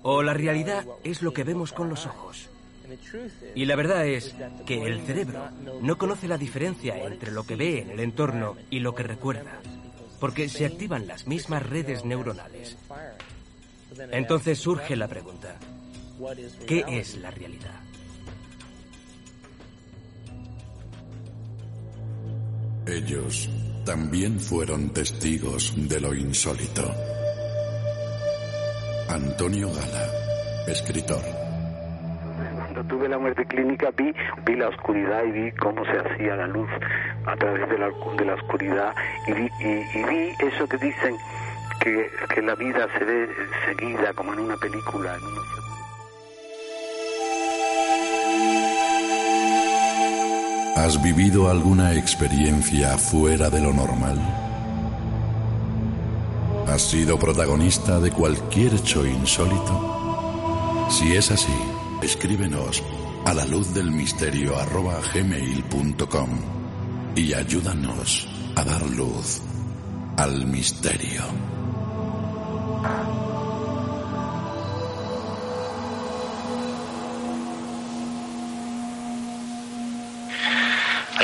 ¿O la realidad es lo que vemos con los ojos? Y la verdad es que el cerebro no conoce la diferencia entre lo que ve en el entorno y lo que recuerda, porque se activan las mismas redes neuronales. Entonces surge la pregunta, ¿qué es la realidad? Ellos también fueron testigos de lo insólito. Antonio Gala, escritor. Cuando tuve la muerte clínica vi, vi la oscuridad y vi cómo se hacía la luz a través de la, de la oscuridad y vi, eso que dicen que, que, la vida se ve seguida como en una película. En unos... ¿Has vivido alguna experiencia fuera de lo normal? ¿Has sido protagonista de cualquier hecho insólito? Si es así, escríbenos a la luz del misterio arroba gmail.com y ayúdanos a dar luz al misterio.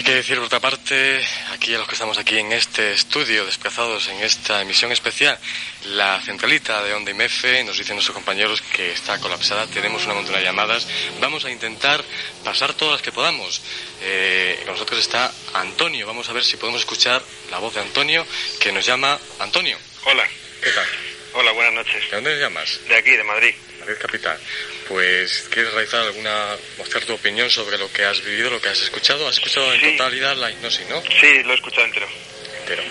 Hay que decir, por otra parte, aquí a los que estamos aquí en este estudio, desplazados en esta emisión especial, la centralita de Onda IMF, nos dicen nuestros compañeros que está colapsada, tenemos una montón de llamadas, vamos a intentar pasar todas las que podamos. Eh, con nosotros está Antonio, vamos a ver si podemos escuchar la voz de Antonio, que nos llama Antonio. Hola. ¿Qué tal? Hola, buenas noches. ¿De dónde llamas? De aquí, de Madrid. Madrid capital. Pues, ¿quieres realizar alguna, mostrar tu opinión sobre lo que has vivido, lo que has escuchado? ¿Has escuchado en totalidad la hipnosis, no? Sí, lo he escuchado entero. Entero.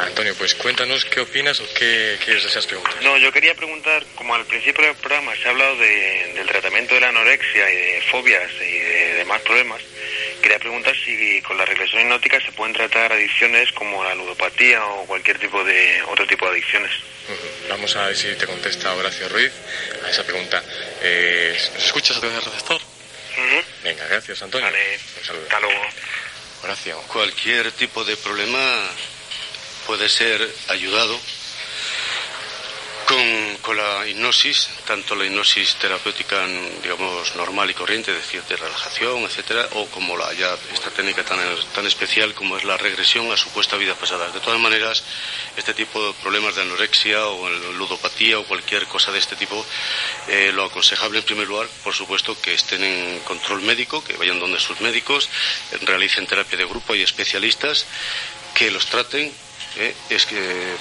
Antonio, pues cuéntanos qué opinas o qué quieres deseas preguntar. No, yo quería preguntar, como al principio del programa se ha hablado de, del tratamiento de la anorexia y de fobias y de demás problemas, quería preguntar si con la regresión hipnótica se pueden tratar adicciones como la ludopatía o cualquier tipo de otro tipo de adicciones. Vamos a ver si te contesta Horacio Ruiz a esa pregunta. Eh, ¿Nos escuchas a través del receptor? Venga, gracias, Antonio. Vale. Un saludo. Hasta luego. Horacio. Cualquier tipo de problema puede ser ayudado con, con, la hipnosis, tanto la hipnosis terapéutica, digamos, normal y corriente, es decir, de relajación, etcétera, o como la ya esta técnica tan, tan especial como es la regresión a supuesta vida pasada. De todas maneras, este tipo de problemas de anorexia o ludopatía o cualquier cosa de este tipo, eh, lo aconsejable en primer lugar, por supuesto, que estén en control médico, que vayan donde sus médicos, realicen terapia de grupo, hay especialistas que los traten eh, es que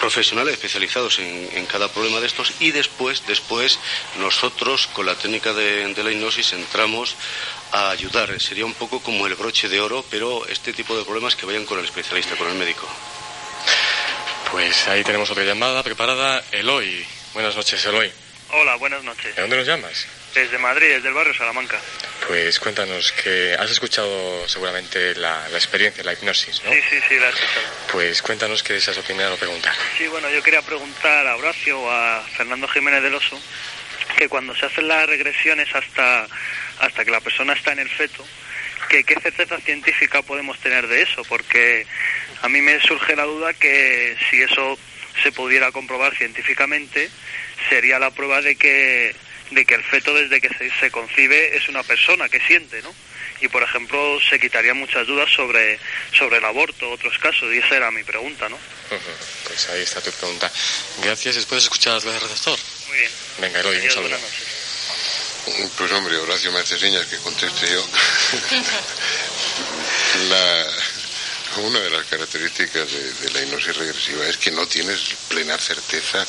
profesionales especializados en, en, cada problema de estos y después después nosotros con la técnica de, de, la hipnosis entramos a ayudar. Sería un poco como el broche de oro pero este tipo de problemas que vayan con el especialista con el médico. Pues ahí tenemos otra llamada preparada. Eloy buenas noches Eloy. Hola buenas noches. ¿de dónde nos llamas? Desde Madrid, desde el barrio Salamanca. Pues cuéntanos que has escuchado seguramente la, la, experiencia, la hipnosis, ¿no? Sí, sí, sí, la he escuchado. Pues cuéntanos qué deseas opinar o preguntar. Sí, bueno, yo quería preguntar a Horacio o a Fernando Jiménez del Oso que cuando se hacen las regresiones hasta, hasta que la persona está en el feto, que qué certeza científica podemos tener de eso, porque a mí me surge la duda que si eso se pudiera comprobar científicamente, sería la prueba de que de que el feto desde que se, se, concibe es una persona que siente, ¿no? Y por ejemplo se quitarían muchas dudas sobre, sobre el aborto, otros casos, y esa era mi pregunta, ¿no? Uh -huh. Pues ahí está tu pregunta. Gracias, ¿puedes escuchar las veces receptor? Muy bien. Venga, Eloy, un saludo. Pues hombre, Horacio me hace señas que conteste yo. la, una de las características de, de, la hipnosis regresiva es que no tienes plena certeza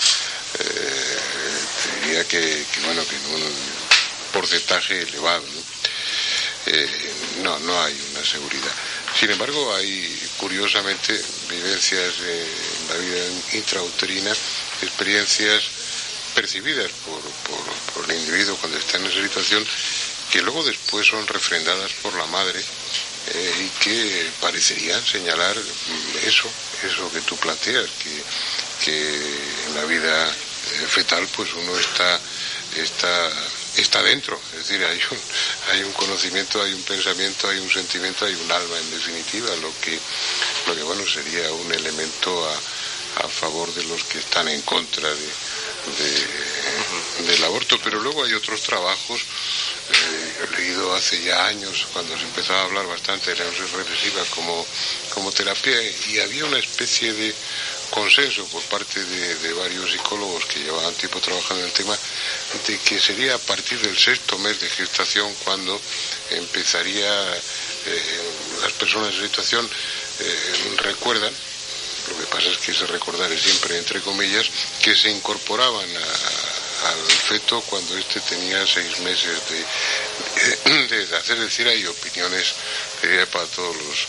eh, diría que, bueno que en un porcentaje elevado ¿no? Eh, no no hay una seguridad sin embargo hay curiosamente vivencias en la vida intrauterina experiencias percibidas por, por, por, el individuo cuando está en esa situación que luego después son refrendadas por la madre eh, y que parecerían señalar eso eso que tú planteas que, que en la vida fetal pues uno está está está dentro. Es decir hay un hay un conocimiento hay un pensamiento hay un sentimiento hay un alma en definitiva lo que lo que bueno sería un elemento a, a favor de los que están en contra de, del aborto, pero luego hay otros trabajos. Eh, he leído hace ya años, cuando se empezaba a hablar bastante de la represiva como, como terapia, y había una especie de consenso por parte de, varios psicólogos que llevaban tiempo trabajando en el tema de que sería a partir del sexto mes de gestación cuando empezaría eh, las personas en situación eh, recuerdan lo que pasa es que ese recordar es siempre entre comillas que se incorporaban al feto cuando éste tenía seis meses de, de, hacer decir hay opiniones para todos los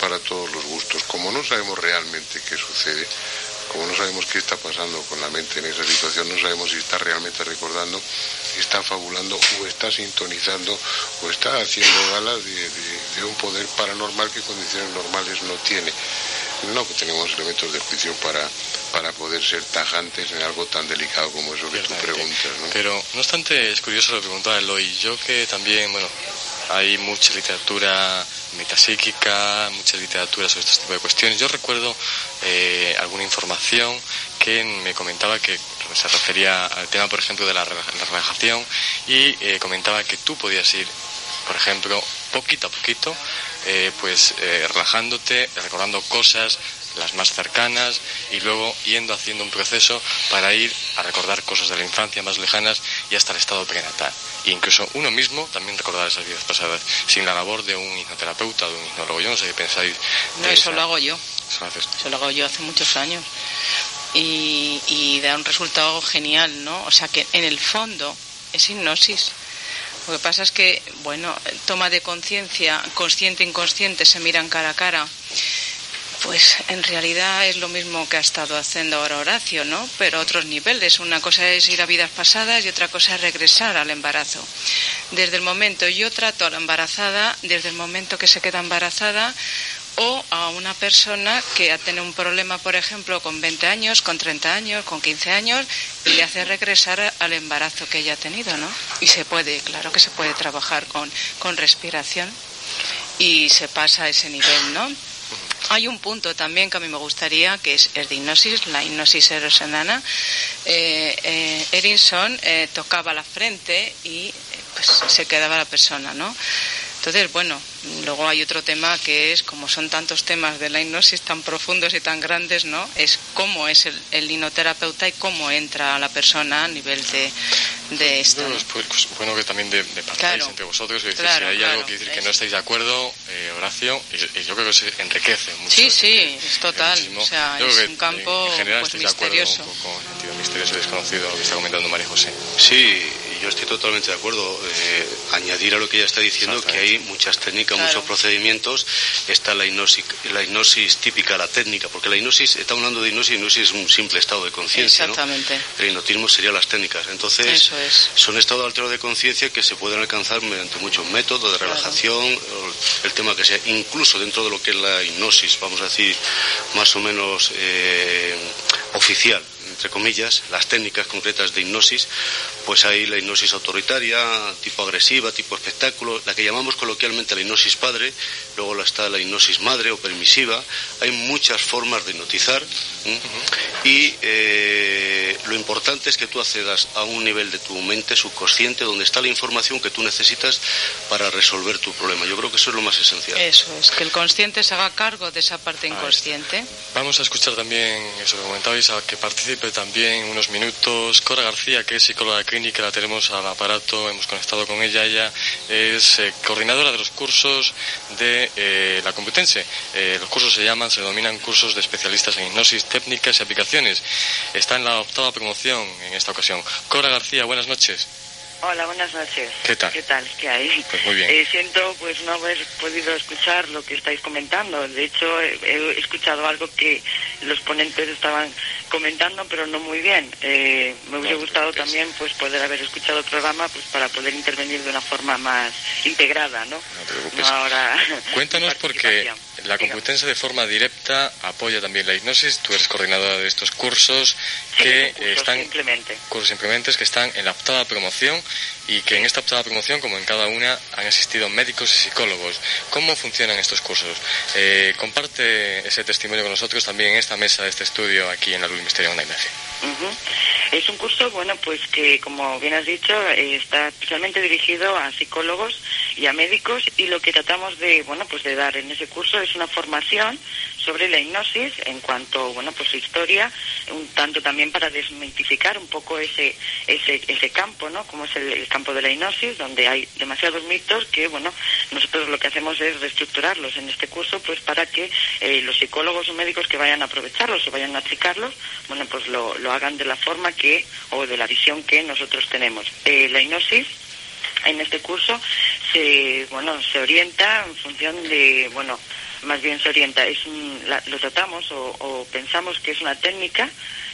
para todos los gustos. Como no sabemos realmente qué sucede, como no sabemos qué está pasando con la mente en esa situación, no sabemos si está realmente recordando, está fabulando o está sintonizando o está haciendo gala de, un poder paranormal que condiciones normales no tiene. No tenemos elementos de juicio para, para poder ser tajantes en algo tan delicado como eso que tú preguntas. Pero, no obstante, es curioso lo que preguntaba Eloy. Yo que también, bueno, hay mucha literatura metapsíquica, mucha literatura sobre este tipo de cuestiones. Yo recuerdo eh, alguna información que me comentaba que se refería al tema, por ejemplo, de la, relajación y eh, comentaba que tú podías ir, por ejemplo, poquito a poquito, eh, pues relajándote, recordando cosas, las más cercanas y luego yendo haciendo un proceso para ir a recordar cosas de la infancia más lejanas y hasta el estado prenatal. E incluso uno mismo también recordar esas vidas pasadas, sin la labor de un hipnoterapeuta, de un hipnólogo. Yo no sé qué pensáis. No, eso lo hago yo. Eso lo hago yo hace muchos años. Y, y da un resultado genial, ¿no? O sea que en el fondo es hipnosis. Lo que pasa es que, bueno, toma de conciencia, consciente e inconsciente, se miran cara a cara pues en realidad es lo mismo que ha estado haciendo ahora Horacio, ¿no? Pero a otros niveles. Una cosa es ir a vidas pasadas y otra cosa es regresar al embarazo. Desde el momento, yo trato a la embarazada, desde el momento que se queda embarazada, o a una persona que ha tenido un problema, por ejemplo, con 20 años, con 30 años, con 15 años, y le hace regresar al embarazo que ella ha tenido, ¿no? Y se puede, claro que se puede trabajar con, con respiración y se pasa a ese nivel, ¿no? Hay un punto también que a mí me gustaría, que es el de hipnosis, la hipnosis erosenana. Eh, eh, Erinson eh, tocaba la frente y pues se quedaba la persona, ¿no? Entonces, bueno, luego hay otro tema que es, como son tantos temas de la hipnosis tan profundos y tan grandes, ¿no? Es cómo es el, el hipnoterapeuta y cómo entra la persona a nivel de, de esto. Pues, pues, bueno que también de, de entre vosotros y decir, si hay algo que decir que no estáis de acuerdo, eh, Horacio, y, yo creo que se enriquece mucho. Sí, sí, es total. O sea, es un campo en general pues, misterioso. De acuerdo un poco, el sentido misterioso y desconocido lo que está comentando María José. Sí, yo estoy totalmente de acuerdo. Eh, añadir a lo que ella está diciendo que hay muchas técnicas, muchos procedimientos. Está la hipnosis, la hipnosis típica, la técnica, porque la hipnosis, estamos hablando de hipnosis, hipnosis es un simple estado de conciencia. Exactamente. El hipnotismo serían las técnicas. Entonces, son estados alteros de conciencia que se pueden alcanzar mediante muchos métodos de relajación, el tema que sea, incluso dentro de lo que es la hipnosis, vamos a decir, más o menos eh, oficial entre comillas, las técnicas concretas de hipnosis, pues hay la hipnosis autoritaria, tipo agresiva, tipo espectáculo, la que llamamos coloquialmente la hipnosis padre, luego está la hipnosis madre o permisiva, hay muchas formas de hipnotizar y eh, lo importante es que tú accedas a un nivel de tu mente subconsciente donde está la información que tú necesitas para resolver tu problema. Yo creo que eso es lo más esencial. Eso es, que el consciente se haga cargo de esa parte inconsciente. Vamos a escuchar también eso que comentabais, a que participe también unos minutos Cora García, que es psicóloga clínica, la tenemos al aparato, hemos conectado con ella. Ella es eh, coordinadora de los cursos de eh, la Complutense. Eh, los cursos se llaman, se denominan cursos de especialistas en hipnosis, técnicas y aplicaciones. Está en la octava promoción en esta ocasión. Cora García, buenas noches. Hola, buenas noches. ¿Qué tal? ¿Qué tal? ¿Qué hay? Pues muy bien. Eh, siento pues no haber podido escuchar lo que estáis comentando. De hecho, he, escuchado algo que los ponentes estaban comentando, pero no muy bien. Eh, me hubiera gustado también pues poder haber escuchado el programa pues para poder intervenir de una forma más integrada, ¿no? No te preocupes. ahora Cuéntanos porque la Complutense de forma directa apoya también la hipnosis. Tú eres coordinadora de estos cursos que están simplemente. cursos simplemente que están en la octava promoción y que en esta octava promoción, como en cada una, han asistido médicos y psicólogos. ¿Cómo funcionan estos cursos? Eh, comparte ese testimonio con nosotros también en esta mesa este estudio aquí en la Luz Misterio de uh Es un curso, bueno, pues que, como bien has dicho, eh, está especialmente dirigido a psicólogos y a médicos y lo que tratamos de, bueno, pues de dar en ese curso es una formación sobre la hipnosis en cuanto, bueno, pues su historia, un tanto también para desmitificar un poco ese, ese, ese campo, ¿no? Como es el, campo de la hipnosis, donde hay demasiados mitos que, bueno, nosotros lo que hacemos es reestructurarlos en este curso, pues para que eh, los psicólogos o médicos que vayan a aprovecharlos o vayan a aplicarlos, bueno, pues lo, lo hagan de la forma que, o de la visión que nosotros tenemos. Eh, la hipnosis en este curso se bueno se orienta en función de bueno más bien se orienta, es lo tratamos o, pensamos que es una técnica,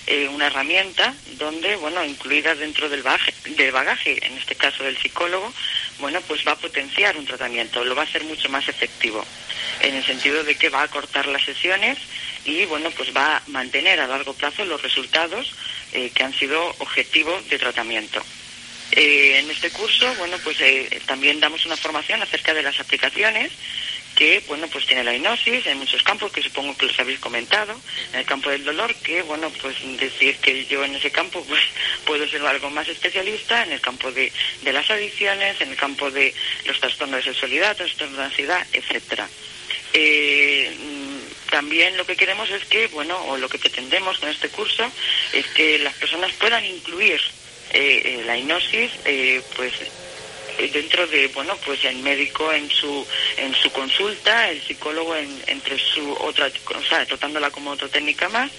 eh, una herramienta donde, bueno, incluida dentro del bagaje, del bagaje, en este caso del psicólogo, bueno, pues va a potenciar un tratamiento, lo va a hacer mucho más efectivo, en el sentido de que va a cortar las sesiones y, bueno, pues va a mantener a largo plazo los resultados eh, que han sido objetivo de tratamiento. Eh, en este curso, bueno, pues también damos una formación acerca de las aplicaciones que bueno pues tiene la hipnosis en muchos campos que supongo que los habéis comentado en el campo del dolor que bueno pues decir que yo en ese campo pues puedo ser algo más especialista en el campo de, las adicciones en el campo de los trastornos de sexualidad trastornos de ansiedad etcétera. Eh, también lo que queremos es que bueno o lo que pretendemos con este curso es que las personas puedan incluir eh, eh, la hipnosis pues eh, dentro de bueno pues el médico en su en su consulta el psicólogo en, entre su otra o sea tratándola como otra técnica más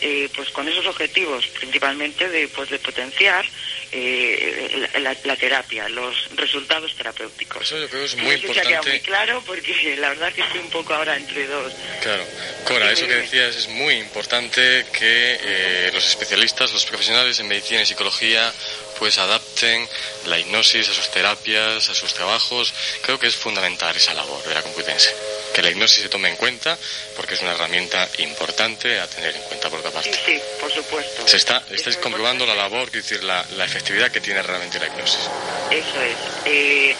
eh, pues con esos objetivos principalmente de pues de potenciar eh, la, terapia los resultados terapéuticos. Eso yo creo que es muy importante. muy claro porque la verdad que estoy un poco ahora entre dos. Claro. Cora eso que decías es muy importante que los especialistas los profesionales en medicina y psicología pues adapten la hipnosis a sus terapias, a sus trabajos. Creo que es fundamental esa labor de la Complutense. Que la hipnosis se tome en cuenta porque es una herramienta importante a tener en cuenta por otra parte. Sí, sí, por supuesto. Se está, estáis comprobando la labor, quiero decir, la, la, efectividad que tiene realmente la hipnosis. Eso es. Eh,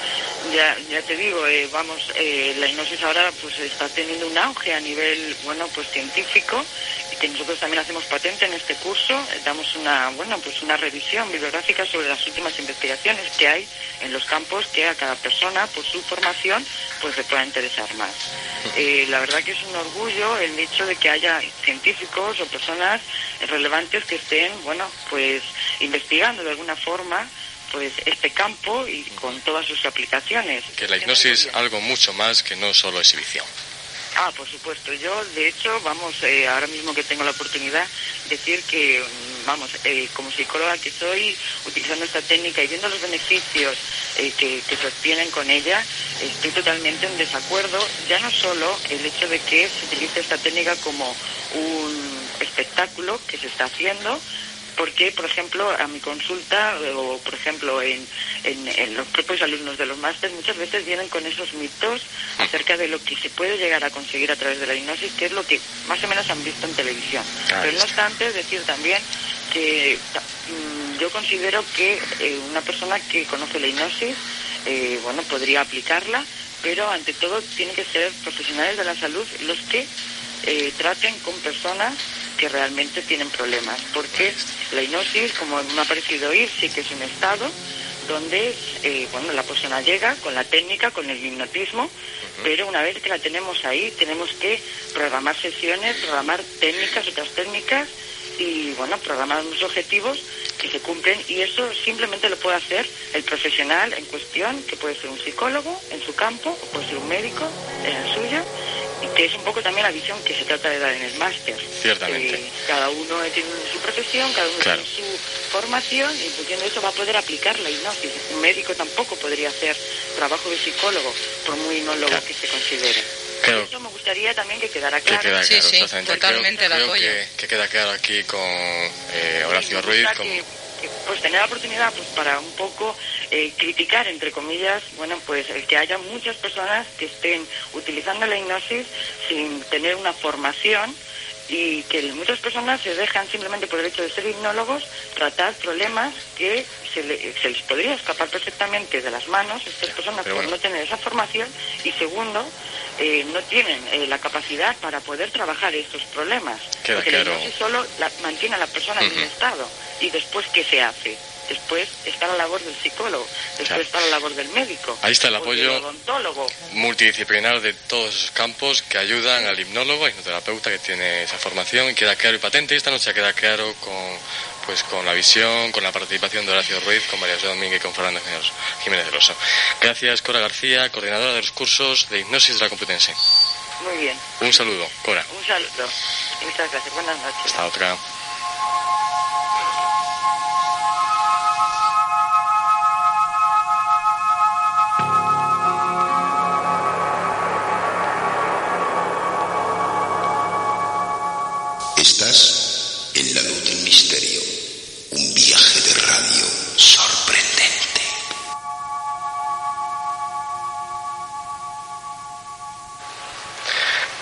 ya, ya te digo, eh, vamos, eh, la hipnosis ahora pues está teniendo un auge a nivel, bueno, pues científico que nosotros también hacemos patente en este curso, eh, damos una, bueno, pues una revisión bibliográfica sobre las últimas investigaciones que hay en los campos que a cada persona, por su formación, pues le pueda interesar más. Eh, la verdad que es un orgullo el hecho de que haya científicos o personas relevantes que estén, bueno, pues investigando de alguna forma pues este campo y con todas sus aplicaciones. Que la hipnosis es algo mucho más que no solo exhibición. Ah, por supuesto. Yo, de hecho, vamos, eh, ahora mismo que tengo la oportunidad, decir que, mm, vamos, eh, como psicóloga que soy, utilizando esta técnica y viendo los beneficios eh, que, que se obtienen con ella, estoy totalmente en desacuerdo, ya no solo el hecho de que se utilice esta técnica como un espectáculo que se está haciendo, porque, por ejemplo, a mi consulta o, por ejemplo, en, en, los propios alumnos de los másteres muchas veces vienen con esos mitos acerca de lo que se puede llegar a conseguir a través de la hipnosis, que es lo que más o menos han visto en televisión. Ah, Pero no obstante, decir también que mm, yo considero que eh, una persona que conoce la hipnosis, eh, bueno, podría aplicarla, pero ante todo tienen que ser profesionales de la salud los que eh, traten con personas que realmente tienen problemas, porque la hipnosis, como me ha parecido oír, sí que es un estado donde eh, bueno, la persona llega con la técnica, con el hipnotismo, pero una vez que la tenemos ahí, tenemos que programar sesiones, programar técnicas, otras técnicas, y bueno, programar unos objetivos que se cumplen y eso simplemente lo puede hacer el profesional en cuestión, que puede ser un psicólogo en su campo, o puede ser un médico en el suyo, que es un poco también la visión que se trata de dar en el máster. Ciertamente. Eh, cada uno tiene su profesión, cada uno tiene su formación y de eso va a poder aplicar la hipnosis. Un médico tampoco podría hacer trabajo de psicólogo, por muy hipnólogo que se considere. Eso me gustaría también que quedara claro. sí, sí, totalmente creo, creo que, queda claro aquí con eh, Horacio Ruiz. pues tener la oportunidad pues para un poco eh, criticar, entre comillas, bueno, pues el que haya muchas personas que estén utilizando la hipnosis sin tener una formación y que muchas personas se dejan simplemente por el hecho de ser hipnólogos tratar problemas que se, les podría escapar perfectamente de las manos estas personas por no tener esa formación y segundo eh, no tienen eh, la capacidad para poder trabajar estos problemas porque la hipnosis solo la, mantiene a la persona en un estado y después qué se hace. Después está la labor del psicólogo, después está la labor del médico. Ahí está el apoyo odontólogo. multidisciplinar de todos esos campos que ayudan al hipnólogo, hipnoterapeuta que tiene esa formación y queda claro y patente. Y esta noche queda claro con, pues, con la visión, con la participación de Horacio Ruiz, con María José Domínguez y con Fernando Jiménez del Oso. Gracias, Cora García, coordinadora de los cursos de hipnosis de la Complutense. Muy bien. Un saludo, Cora. Un saludo. Muchas gracias. Buenas noches. Hasta otra.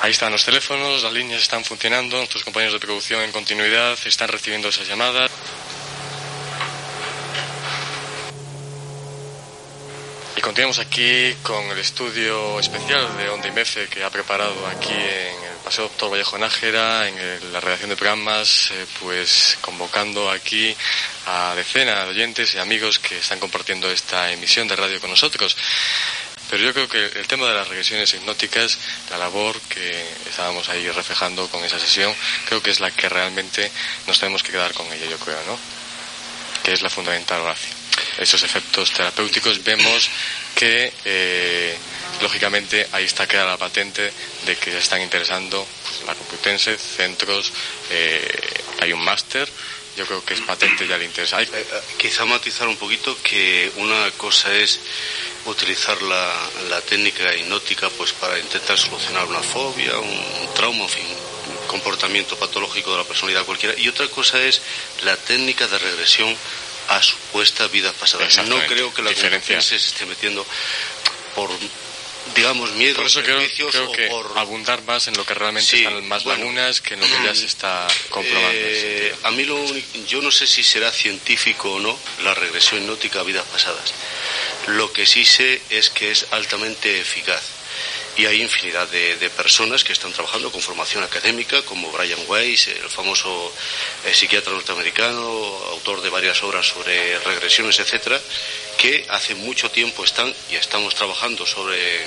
Ahí están los teléfonos, las líneas están funcionando, nuestros compañeros de producción en continuidad están recibiendo esas llamadas. Y continuamos aquí con el estudio especial de Onda y Mefe que ha preparado aquí en el Paseo Doctor Vallejo Nájera, en la redacción de programas, eh, pues convocando aquí a decenas de oyentes y amigos que están compartiendo esta emisión de radio con nosotros. Pero yo creo que el tema de las regresiones hipnóticas, la labor que estábamos ahí reflejando con esa sesión, creo que es la que realmente nos tenemos que quedar con ella, yo creo, ¿no? Que es la fundamental, Horacio. Esos efectos terapéuticos vemos que, eh, lógicamente, ahí está queda la patente de que se están interesando pues, la Complutense, centros, eh, hay un máster, yo creo que es patente ya el interés. Hay- Quizá matizar un poquito que una cosa es utilizar la, la técnica hipnótica pues para intentar solucionar una fobia, un trauma, en fin, un comportamiento patológico de la personalidad cualquiera. Y otra cosa es la técnica de regresión a supuestas vidas pasadas. No creo que la Diferencia. Se esté metiendo por, digamos, miedo, Por eso creo, prejuicios creo o que por abundar más en lo que realmente Sí, están más bueno. lagunas que en lo que ya se está comprobando. Eh, sentido. a mí lo único, yo no sé si será científico o no la regresión hipnótica a vidas pasadas. Lo que sí sé es que es altamente eficaz. Y hay infinidad de, personas que están trabajando con formación académica, como Brian Weiss, el famoso eh, psiquiatra norteamericano, autor de varias obras sobre regresiones, etcétera, que hace mucho tiempo están y estamos trabajando sobre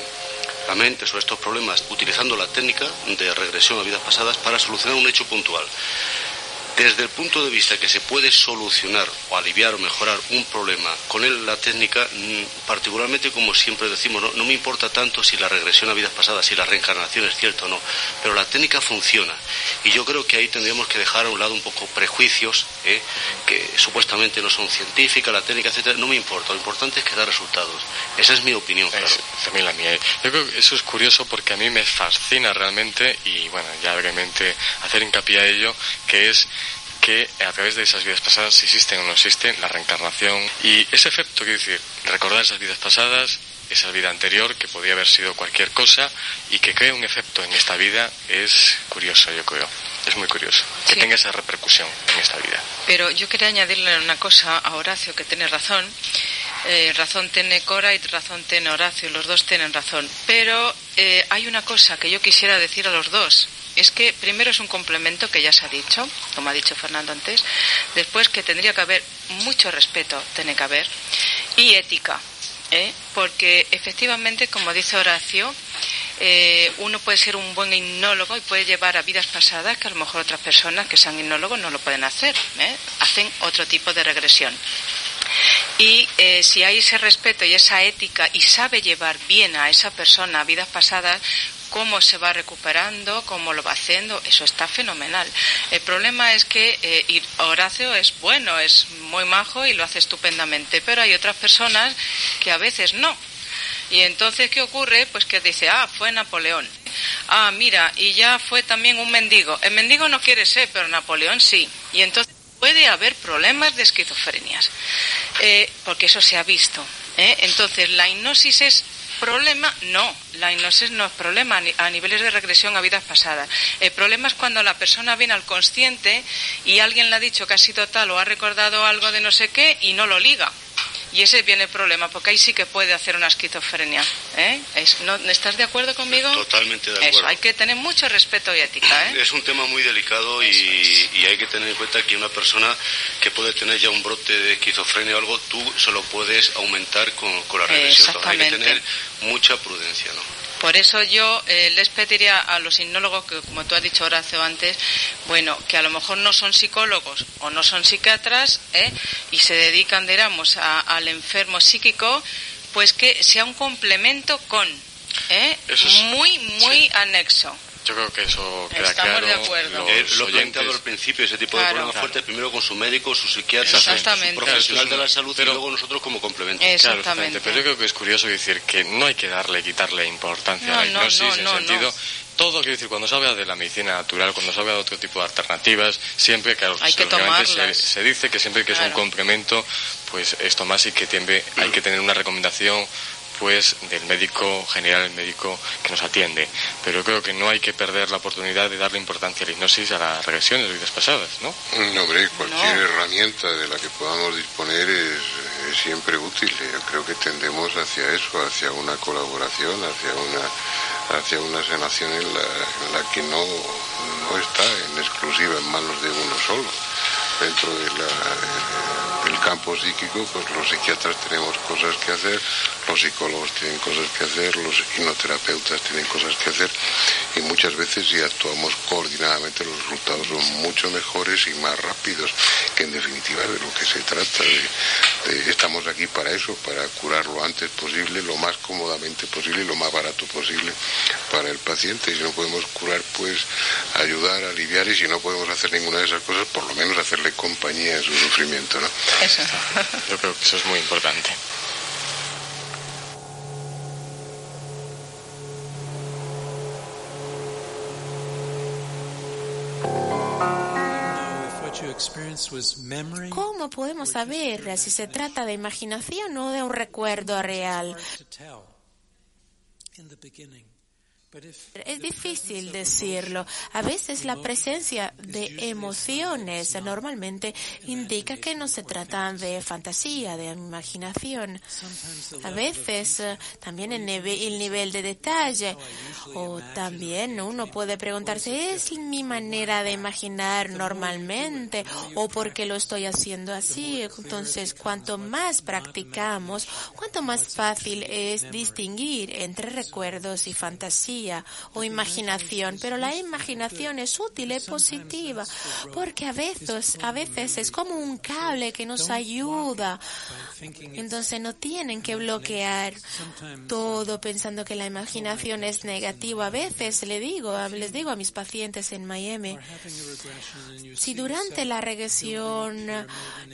la mente, sobre estos problemas, utilizando la técnica de regresión a vidas pasadas para solucionar un hecho puntual. Desde el punto de vista que se puede solucionar o aliviar o mejorar un problema con él, la técnica, mm, particularmente como siempre decimos, no, no me importa tanto si la regresión a vidas pasadas, si la reencarnación es cierta o no, pero la técnica funciona. Y yo creo que ahí tendríamos que dejar a un lado un poco prejuicios, ¿eh? que supuestamente no son científicas, la técnica, etcétera. No me importa, lo importante es que da resultados. Esa es mi opinión, claro. Es también la mía. Yo creo que eso es curioso porque a mí me fascina realmente y bueno, ya brevemente hacer hincapié a ello, que es que a través de esas vidas pasadas, si existen o no existen, la reencarnación y ese efecto, quiero decir, recordar esas vidas pasadas, esa vida anterior que podía haber sido cualquier cosa y que crea un efecto en esta vida es curioso, yo creo. Es muy curioso que Sí. tenga esa repercusión en esta vida. Pero yo quería añadirle una cosa a Horacio, que tiene razón. Eh, razón tiene Cora y razón tiene Horacio, los dos tienen razón. Pero eh, hay una cosa que yo quisiera decir a los dos. Es que primero es un complemento que ya se ha dicho, como ha dicho Fernando antes. Después que tendría que haber mucho respeto, tiene que haber, y ética. ¿eh? Porque efectivamente, como dice Horacio, eh, uno puede ser un buen hipnólogo y puede llevar a vidas pasadas que a lo mejor otras personas que sean hipnólogos no lo pueden hacer. ¿eh? Hacen otro tipo de regresión. Y eh, si hay ese respeto y esa ética y sabe llevar bien a esa persona a vidas pasadas, cómo se va recuperando, cómo lo va haciendo, eso está fenomenal. El problema es que eh, Horacio es bueno, es muy majo y lo hace estupendamente, pero hay otras personas que a veces no. Y entonces, ¿qué ocurre? Pues que dice, ah, fue Napoleón. Ah, mira, y ya fue también un mendigo. El mendigo no quiere ser, pero Napoleón sí. Y entonces puede haber problemas de esquizofrenias, eh, porque eso se ha visto. ¿eh? Entonces, ¿la hipnosis es problema? No, la hipnosis no es problema a niveles de regresión a vidas pasadas. El problema es cuando la persona viene al consciente y alguien le ha dicho que ha sido tal o ha recordado algo de no sé qué y no lo liga. Y ese viene el problema, porque ahí sí que puede hacer una esquizofrenia. ¿eh? ¿no, ¿Estás de acuerdo conmigo? Totalmente de acuerdo. Eso, hay que tener mucho respeto y ética. ¿eh? Es un tema muy delicado y, y, hay que tener en cuenta que una persona que puede tener ya un brote de esquizofrenia o algo, tú solo puedes aumentar con, con la regresión. Hay que tener mucha prudencia, ¿no? Por eso yo eh, les pediría a los hipnólogos, que como tú has dicho Horacio antes, bueno, que a lo mejor no son psicólogos o no son psiquiatras ¿eh? y se dedican, digamos, al enfermo psíquico, pues que sea un complemento con, ¿eh? muy, muy anexo. Yo creo que eso queda Estamos claro. de acuerdo. Eh, lo planteado al principio, ese tipo de problemas fuertes, primero con su médico, su psiquiatra, Exactamente. su profesional de la salud pero- y luego nosotros como complemento. Claro, exactamente. Pero yo creo que es curioso decir que no hay que darle, quitarle importancia No, a la no, hipnosis no, en no, sentido. no. Todo, quiero decir, cuando se habla de la medicina natural, cuando se habla de otro tipo de alternativas, siempre, claro, Hay que se, se dice que siempre que es un Claro. complemento, pues esto más y que siempre hay que tener una recomendación pues del médico general, el médico que nos atiende. Pero creo que no hay que perder la oportunidad de darle importancia a la hipnosis a las regresiones de vidas pasadas, ¿no? No, hombre, cualquier herramienta de la que podamos disponer es, es siempre útil. Yo creo que tendemos hacia eso, hacia una colaboración, hacia una, hacia una sanación en la, en la que no, no está en exclusiva en manos de uno solo. Dentro de la- del campo psíquico, pues los psiquiatras tenemos cosas que hacer, los psicólogos tienen cosas que hacer, los hipnoterapeutas tienen cosas que hacer y muchas veces si actuamos coordinadamente los resultados son mucho mejores y más rápidos, que en definitiva es de lo que se trata. De, de- estamos aquí para eso, para curar lo antes posible, lo más cómodamente posible y lo más barato posible para el paciente. Y si no podemos curar, pues ayudar, aliviar y si no podemos hacer ninguna de esas cosas, por lo menos hacerle compañía en su sufrimiento. ¿no? Eso. Yo creo que eso es muy importante. ¿Cómo podemos saber si se trata de imaginación o de un recuerdo real? Es difícil decirlo. A veces la presencia de emociones normalmente indica que no se trata de fantasía, de imaginación. A veces eh, también el, nivel de detalle o también uno puede preguntarse, ¿es mi manera de imaginar normalmente o porque lo estoy haciendo así? Entonces, cuanto más practicamos, cuanto más fácil es distinguir entre recuerdos y fantasía o imaginación. Pero la imaginación es útil, es positiva, porque a veces, a veces es como un cable que nos ayuda. Entonces no tienen que bloquear todo pensando que la imaginación es negativa. A veces le digo, les digo a mis pacientes en Miami, si durante la regresión,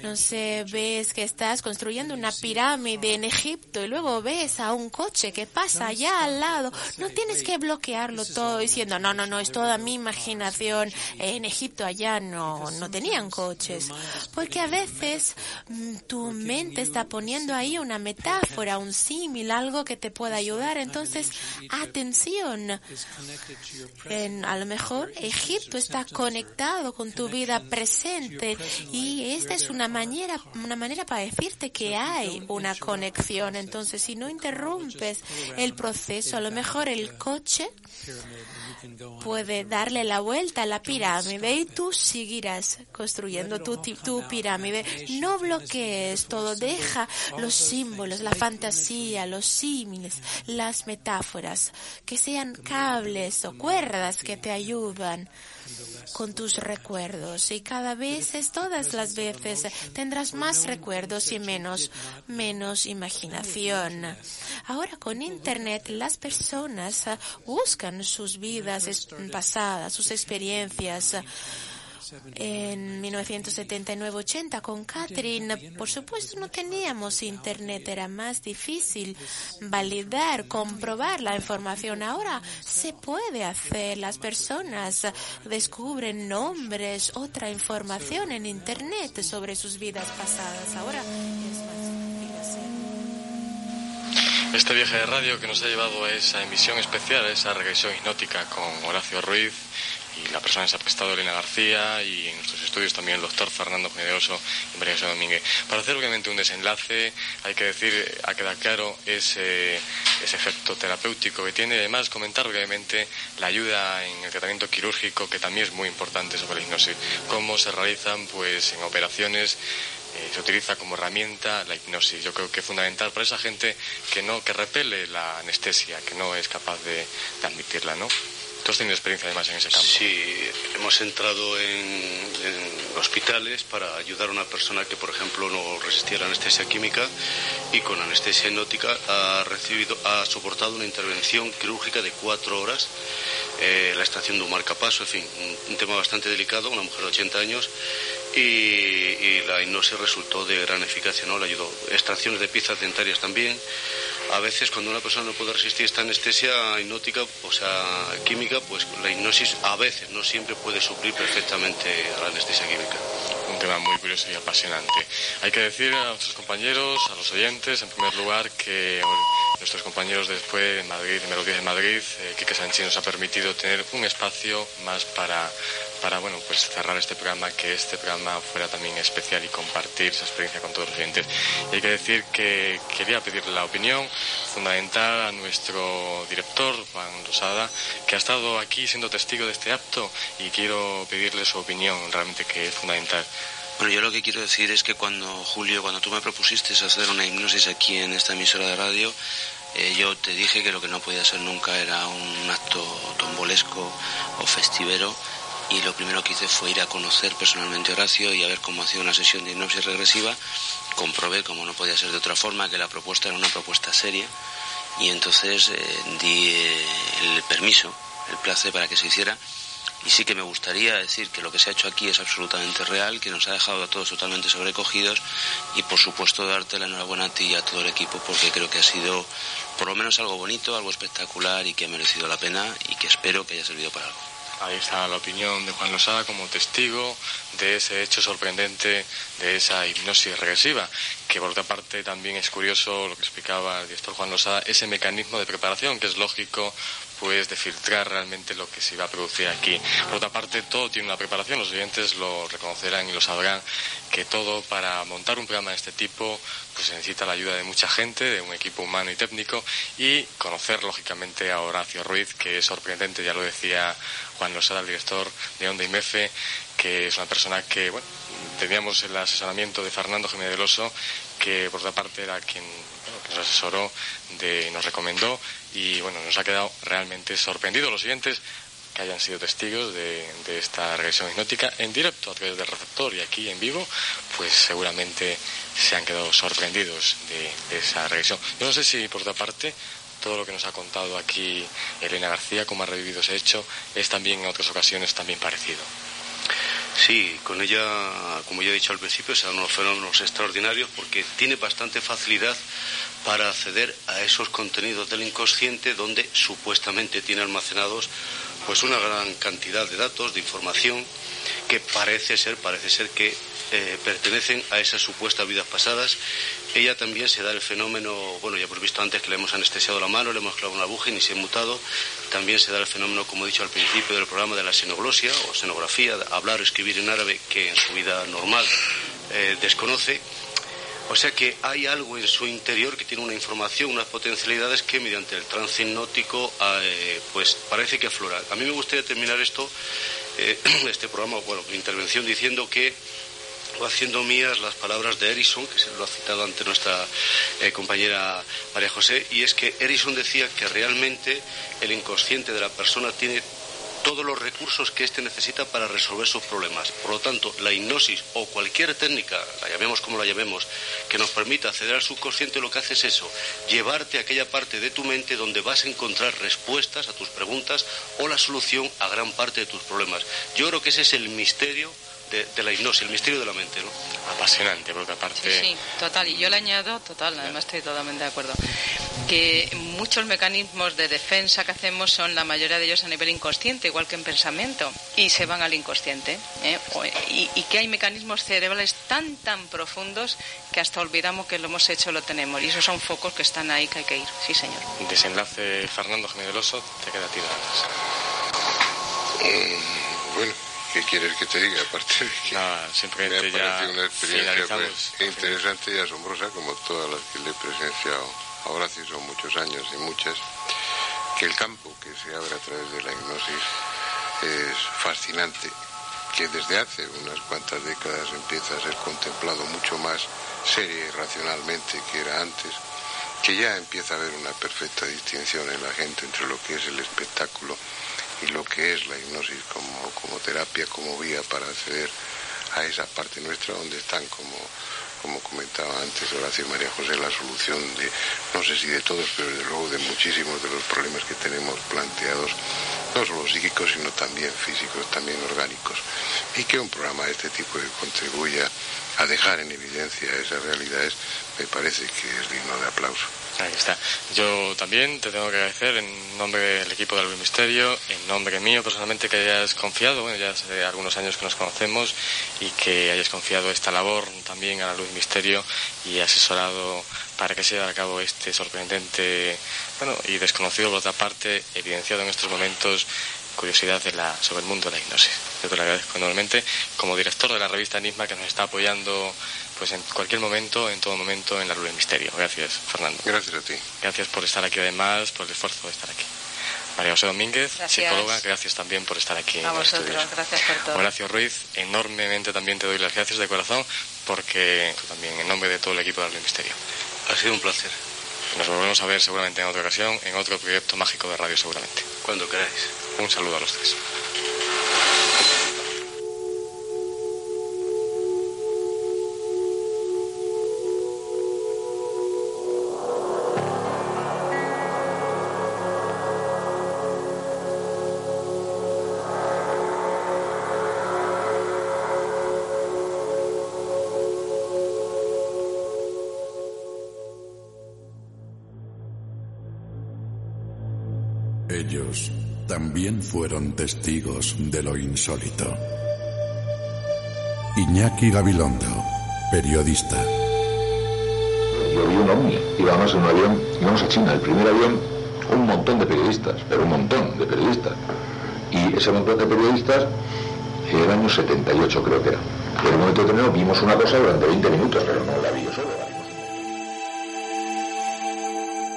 no sé, ves que estás construyendo una pirámide en Egipto y luego ves a un coche que pasa allá al lado, no tienes que bloquearlo todo diciendo, no, no, no, es toda mi imaginación. En Egipto allá no, no tenían coches. Porque a veces mm, tu mente está poniendo ahí una metáfora, un símil, algo que te pueda ayudar. Entonces, atención. En- a lo mejor Egipto está conectado con tu vida presente y esta es una manera, una manera para decirte que hay una conexión. Entonces, si no interrumpes el proceso, a lo mejor el coche puede darle la vuelta a la pirámide y tú seguirás construyendo tu, tu pirámide. No bloquees todo, deja los símbolos, la fantasía, los símiles, las metáforas, que sean cables o cuerdas que te ayudan con tus recuerdos y cada vez, es todas las veces, tendrás más recuerdos y menos, menos imaginación. Ahora con Internet las personas buscan sus vidas pasadas, sus experiencias. En 1979-80 con Catherine, por supuesto no teníamos internet, era más difícil validar, comprobar la información. Ahora se puede hacer, las personas descubren nombres, otra información en internet sobre sus vidas pasadas. Ahora es más. Este viaje de radio que nos ha llevado a esa emisión especial, a esa regresión hipnótica con Horacio Ruiz y la persona se ha prestado Elena García y en nuestros estudios también el doctor Fernando Generoso y María José Domínguez. Para hacer obviamente un desenlace hay que decir, ha quedado claro ese, ese efecto terapéutico que tiene y además comentar obviamente la ayuda en el tratamiento quirúrgico que también es muy importante sobre la hipnosis, cómo se realizan pues en operaciones eh, se utiliza como herramienta la hipnosis. Yo creo que es fundamental para esa gente que no que repele la anestesia, que no es capaz de, de admitirla, ¿no? Tú has tenido experiencia además en ese campo. Sí, hemos entrado en, hospitales para ayudar a una persona que, por ejemplo, no resistía la anestesia química y con anestesia hipnótica ha recibido, ha soportado una intervención quirúrgica de cuatro horas, eh, la extracción de un marcapaso, en fin, un, tema bastante delicado, una mujer de 80 años y, la hipnosis resultó de gran eficacia, ¿no? Le ayudó. Extracciones de piezas dentarias también a veces cuando una persona no puede resistir esta anestesia hipnótica, o sea, química, pues la hipnosis a veces, no siempre puede suplir perfectamente a la anestesia química. Un tema muy curioso y apasionante. Hay que decir a nuestros compañeros, a los oyentes, en primer lugar, que nuestros compañeros después en Madrid, en Melodías de Madrid, eh, Quique Sánchez nos ha permitido tener un espacio más para para bueno pues cerrar este programa, que este programa fuera también especial y compartir esa experiencia con todos los clientes. Y hay que decir que quería pedirle la opinión fundamental a nuestro director, Juan Rosada, que ha estado aquí siendo testigo de este acto y quiero pedirle su opinión, realmente que es fundamental. Bueno, yo lo que quiero decir es que cuando, Julio, cuando tú me propusiste hacer una hipnosis aquí en esta emisora de radio, eh, yo te dije que lo que no podía ser nunca era un acto tombolesco o festivero, y lo primero que hice fue ir a conocer personalmente a Horacio y a ver cómo hacía una sesión de hipnosis regresiva. Comprobé, como no podía ser de otra forma, que la propuesta era una propuesta seria y entonces eh, di eh, el permiso, el placer para que se hiciera. Y sí que me gustaría decir que lo que se ha hecho aquí es absolutamente real, que nos ha dejado a todos totalmente sobrecogidos y por supuesto darte la enhorabuena a ti y a todo el equipo porque creo que ha sido por lo menos algo bonito, algo espectacular y que ha merecido la pena y que espero que haya servido para algo. Ahí está la opinión de Juan Losada como testigo de ese hecho sorprendente de esa hipnosis regresiva, que por otra parte también es curioso lo que explicaba el director Juan Losada, ese mecanismo de preparación que es lógico pues de filtrar realmente lo que se iba a producir aquí. Por otra parte, todo tiene una preparación, los oyentes lo reconocerán y lo sabrán, que todo para montar un programa de este tipo pues se necesita la ayuda de mucha gente, de un equipo humano y técnico y conocer lógicamente a Horacio Ruiz, que es sorprendente, ya lo decía Juan Losada, el director de Onda Mefe, que es una persona que, bueno, teníamos el asesoramiento de Fernando Jiménez del Oso, que por otra parte era quien nos asesoró, de, nos recomendó y bueno, nos ha quedado realmente sorprendido los siguientes que hayan sido testigos de, esta regresión hipnótica en directo a través del receptor y aquí en vivo, pues seguramente se han quedado sorprendidos de, esa regresión. Yo no sé si por otra parte todo lo que nos ha contado aquí Elena García, cómo ha revivido ese hecho, es también en otras ocasiones también parecido. Sí, con ella, como ya he dicho al principio, son unos fenómenos extraordinarios porque tiene bastante facilidad para acceder a esos contenidos del inconsciente donde supuestamente tiene almacenados pues una gran cantidad de datos, de información que parece ser, parece ser que eh, pertenecen a esas supuestas vidas pasadas. Ella también se da el fenómeno, bueno, ya hemos visto antes que le hemos anestesiado la mano, le hemos clavado una aguja y ni se ha mutado. También se da el fenómeno, como he dicho al principio del programa, de la xenoglosia o xenografía, hablar o escribir en árabe que en su vida normal eh, desconoce o sea que hay algo en su interior que tiene una información, unas potencialidades que mediante el trance hipnótico eh, pues parece que aflora. A mí me gustaría terminar esto, eh, este programa, bueno, mi intervención diciendo que haciendo mías las palabras de Erison, que se lo ha citado ante nuestra eh, compañera María José, y es que Erison decía que realmente el inconsciente de la persona tiene todos los recursos que éste necesita para resolver sus problemas. Por lo tanto, la hipnosis o cualquier técnica, la llamemos como la llamemos, que nos permita acceder al subconsciente, lo que hace es eso, llevarte a aquella parte de tu mente donde vas a encontrar respuestas a tus preguntas o la solución a gran parte de tus problemas. Yo creo que ese es el misterio de, la hipnosis, el misterio de la mente, ¿no? Apasionante, porque aparte... Sí, total, y yo le añado, total, además estoy totalmente de acuerdo, que muchos mecanismos de defensa que hacemos son la mayoría de ellos a nivel inconsciente, igual que en pensamiento, y se van al inconsciente, ¿eh? y, y, que hay mecanismos cerebrales tan, tan profundos que hasta olvidamos que lo hemos hecho, lo tenemos, y esos son focos que están ahí que hay que ir, sí señor. Desenlace, Fernando Jiménez te queda a ti eh, Bueno, ¿qué quieres que te diga? Aparte de que simplemente me ha parecido una experiencia pues, interesante y asombrosa, como todas las que le he presenciado a Horacio, son muchos años y muchas, que el campo que se abre a través de la hipnosis es fascinante, que desde hace unas cuantas décadas empieza a ser contemplado mucho más seria y racionalmente que era antes, que ya empieza a haber una perfecta distinción en la gente entre lo que es el espectáculo y lo que es la hipnosis como, como terapia, como vía para acceder a esa parte nuestra donde están como como comentaba antes Horacio y María José, la solución de, no sé si de todos, pero desde luego de muchísimos de los problemas que tenemos planteados, no solo psíquicos, sino también físicos, también orgánicos. Y que un programa de este tipo que contribuya a dejar en evidencia esas realidades, me parece que es digno de aplauso. Ahí está. Yo también te tengo que agradecer en nombre del equipo de Algo Misterio, en nombre mío personalmente que hayas confiado, bueno, ya hace algunos años que nos conocemos y que hayas confiado esta labor también a la Luz Misterio y asesorado para que se lleve a cabo este sorprendente, bueno, y desconocido por otra parte, evidenciado en estos momentos curiosidad de la, sobre el mundo de la hipnosis. Yo te lo agradezco enormemente como director de la revista Enigma que nos está apoyando pues en cualquier momento, en todo momento en la luz del misterio. Gracias, Fernando. Gracias a ti. Gracias por estar aquí además, por el esfuerzo de estar aquí. María José Domínguez, Gracias. psicóloga, gracias también por estar aquí A en los vosotros, estudios. gracias por todo. Horacio Ruiz, enormemente también te doy las gracias de corazón porque tú también, en nombre de todo el equipo de la del Misterio. Ha sido un placer. Nos volvemos a ver seguramente en otra ocasión, en otro proyecto mágico de radio seguramente. Cuando queráis. Un saludo a los tres. Fueron testigos de lo insólito. Iñaki Gabilondo, periodista. Yo vi un ovni, íbamos en un avión, íbamos a China, el primer avión, un montón de periodistas, pero un montón de periodistas. Y ese montón de periodistas, era el año 78 creo que era. Y en el momento determinado vimos una cosa durante 20 minutos, pero no la vi yo solo. la vimos.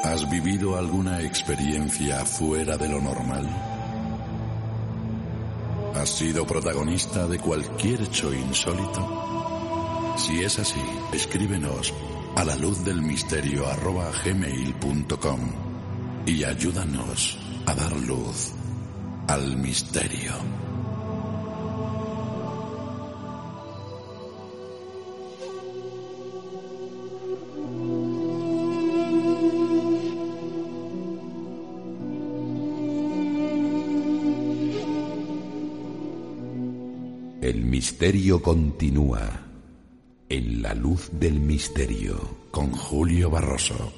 ¿Has vivido alguna experiencia fuera de lo normal? ¿Has sido protagonista de cualquier hecho insólito? Si es así, escríbenos a la luz del misterio arroba gmail.com y ayúdanos a dar luz al misterio. Misterio continúa en la luz del misterio con Julio Barroso.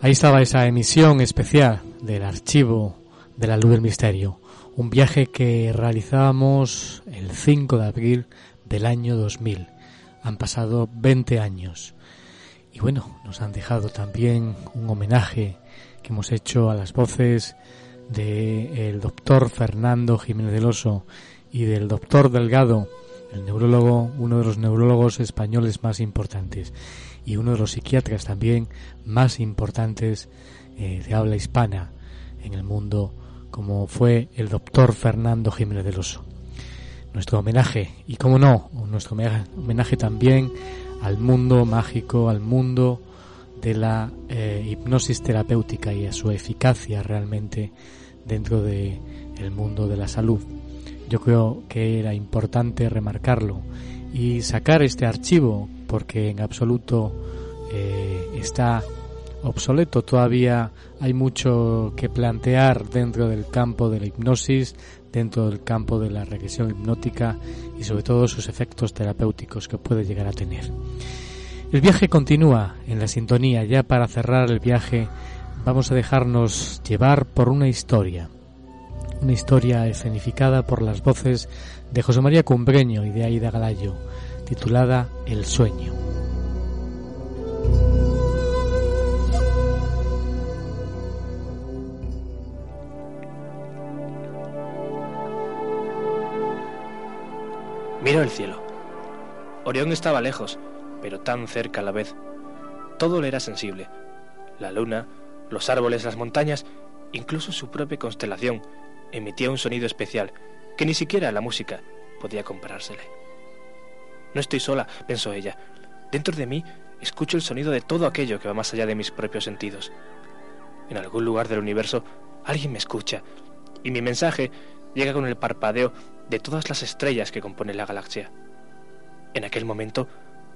Ahí estaba esa emisión especial del archivo de la luz del misterio, un viaje que realizábamos el 5 de abril del año 2000. Han pasado 20 años y bueno, nos han dejado también un homenaje que hemos hecho a las voces del doctor Fernando Jiménez del Oso y del doctor Delgado, el neurólogo, uno de los neurólogos españoles más importantes y uno de los psiquiatras también más importantes eh, de habla hispana en el mundo, como fue el doctor Fernando Jiménez del Oso. Nuestro homenaje, y como no, nuestro homenaje también al mundo mágico, al mundo de la eh, hipnosis terapéutica y a su eficacia realmente dentro de el mundo de la salud. Yo creo que era importante remarcarlo y sacar este archivo porque en absoluto eh, está obsoleto. Todavía hay mucho que plantear dentro del campo de la hipnosis, dentro del campo de la regresión hipnótica y sobre todo sus efectos terapéuticos que puede llegar a tener. El viaje continúa en la sintonía. Ya para cerrar el viaje vamos a dejarnos llevar por una historia. Una historia escenificada por las voces de José María Cumbreño y de Aida Galayo, titulada El sueño. Miró el cielo. Orión estaba lejos, pero tan cerca a la vez. Todo le era sensible. La luna, los árboles, las montañas, incluso su propia constelación, emitía un sonido especial que ni siquiera la música podía comparársele. No estoy sola, pensó ella. Dentro de mí escucho el sonido de todo aquello que va más allá de mis propios sentidos. En algún lugar del universo alguien me escucha y mi mensaje llega con el parpadeo de todas las estrellas que componen la galaxia. En aquel momento,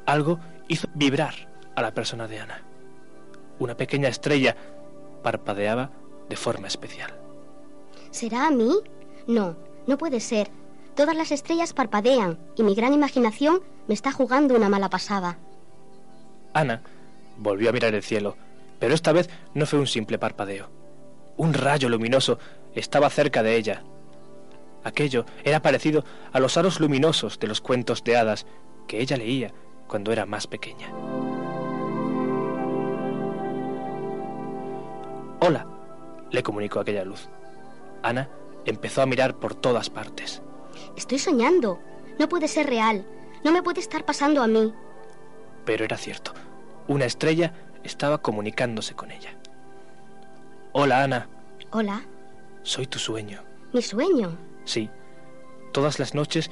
algo hizo vibrar a la persona de Ana. Una pequeña estrella parpadeaba de forma especial. ¿Será a mí? No, no puede ser. Todas las estrellas parpadean y mi gran imaginación me está jugando una mala pasada. Ana volvió a mirar el cielo, pero esta vez no fue un simple parpadeo. Un rayo luminoso estaba cerca de ella. Aquello era parecido a los aros luminosos de los cuentos de hadas que ella leía cuando era más pequeña. Hola, le comunicó aquella luz. Ana empezó a mirar por todas partes. Estoy soñando. No puede ser real. No me puede estar pasando a mí. Pero era cierto. Una estrella estaba comunicándose con ella. Hola, Ana. Hola. Soy tu sueño. ¿Mi sueño? Sí. Todas las noches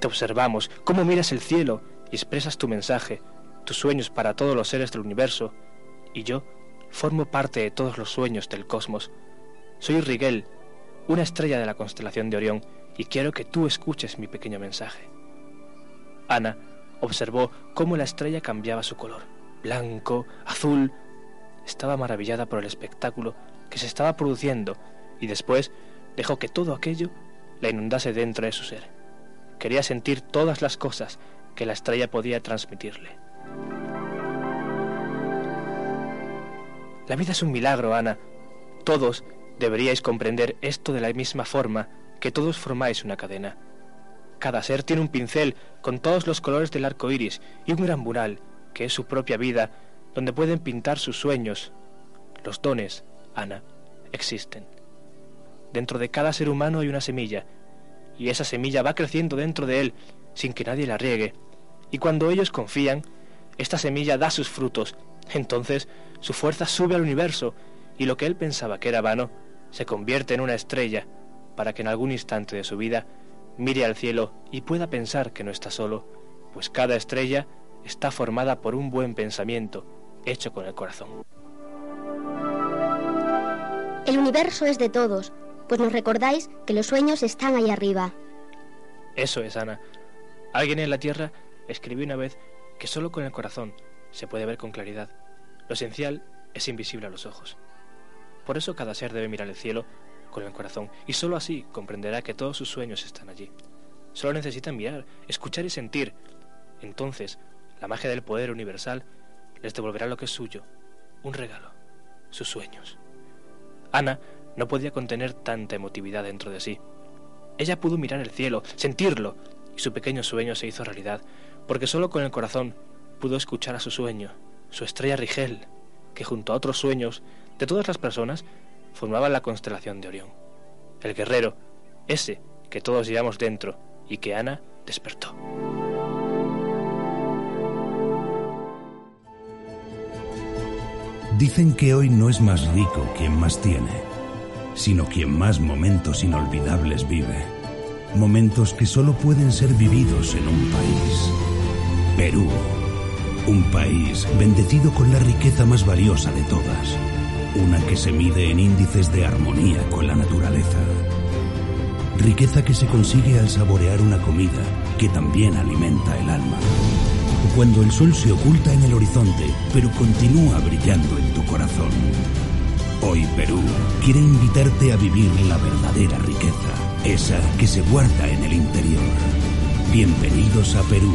te observamos, cómo miras el cielo y expresas tu mensaje, tus sueños para todos los seres del universo. Y yo formo parte de todos los sueños del cosmos. Soy Rigel, una estrella de la constelación de Orión, y quiero que tú escuches mi pequeño mensaje. Ana observó cómo la estrella cambiaba su color, blanco, azul. Estaba maravillada por el espectáculo que se estaba produciendo y después dejó que todo aquello la inundase dentro de su ser. Quería sentir todas las cosas que la estrella podía transmitirle. La vida es un milagro, Ana. Todos deberíais comprender esto de la misma forma que todos formáis una cadena. Cada ser tiene un pincel con todos los colores del arco iris y un gran mural, que es su propia vida, donde pueden pintar sus sueños. Los dones, Ana, existen. Dentro de cada ser humano hay una semilla, y esa semilla va creciendo dentro de él sin que nadie la riegue. Y cuando ellos confían, esta semilla da sus frutos. Entonces su fuerza sube al universo, y lo que él pensaba que era vano se convierte en una estrella, para que en algún instante de su vida mire al cielo y pueda pensar que no está solo, pues cada estrella está formada por un buen pensamiento hecho con el corazón. El universo es de todos, pues nos recordáis que los sueños están ahí arriba. Eso es, Ana. Alguien en la Tierra escribió una vez que solo con el corazón se puede ver con claridad. Lo esencial es invisible a los ojos. Por eso cada ser debe mirar el cielo con el corazón y sólo así comprenderá que todos sus sueños están allí. Solo necesitan mirar, escuchar y sentir. Entonces, la magia del poder universal les devolverá lo que es suyo, un regalo, sus sueños. Ana no podía contener tanta emotividad dentro de sí. Ella pudo mirar el cielo, sentirlo, y su pequeño sueño se hizo realidad, porque solo con el corazón pudo escuchar a su sueño, su estrella Rigel, que junto a otros sueños de todas las personas formaban la constelación de Orión. El guerrero, ese que todos llevamos dentro y que Ana despertó. Dicen que hoy no es más rico quien más tiene sino quien más momentos inolvidables vive. Momentos que solo pueden ser vividos en un país. Perú. Un país bendecido con la riqueza más valiosa de todas. Una que se mide en índices de armonía con la naturaleza. Riqueza que se consigue al saborear una comida que también alimenta el alma. Cuando el sol se oculta en el horizonte, pero continúa brillando en tu corazón Hoy Perú quiere invitarte a vivir la verdadera riqueza, esa que se guarda en el interior. Bienvenidos a Perú,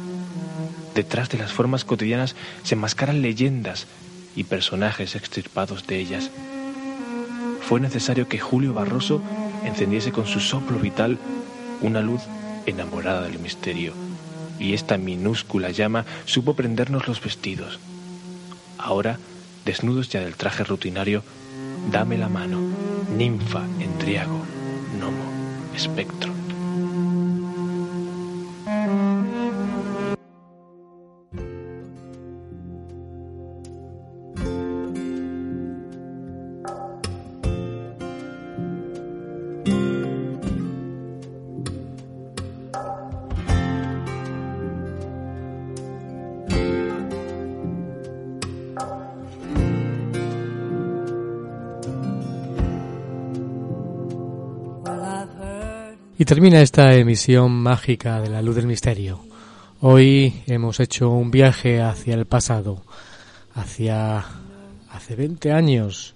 Detrás de las formas cotidianas se enmascaran leyendas y personajes extirpados de ellas. Fue necesario que Julio Barroso encendiese con su soplo vital una luz enamorada del misterio, y esta minúscula llama supo prendernos los vestidos. Ahora, desnudos ya del traje rutinario, dame la mano, ninfa, entriago, gnomo, espectro. Termina esta emisión mágica de la luz del misterio. Hoy hemos hecho un viaje hacia el pasado, hacia hace 20 años.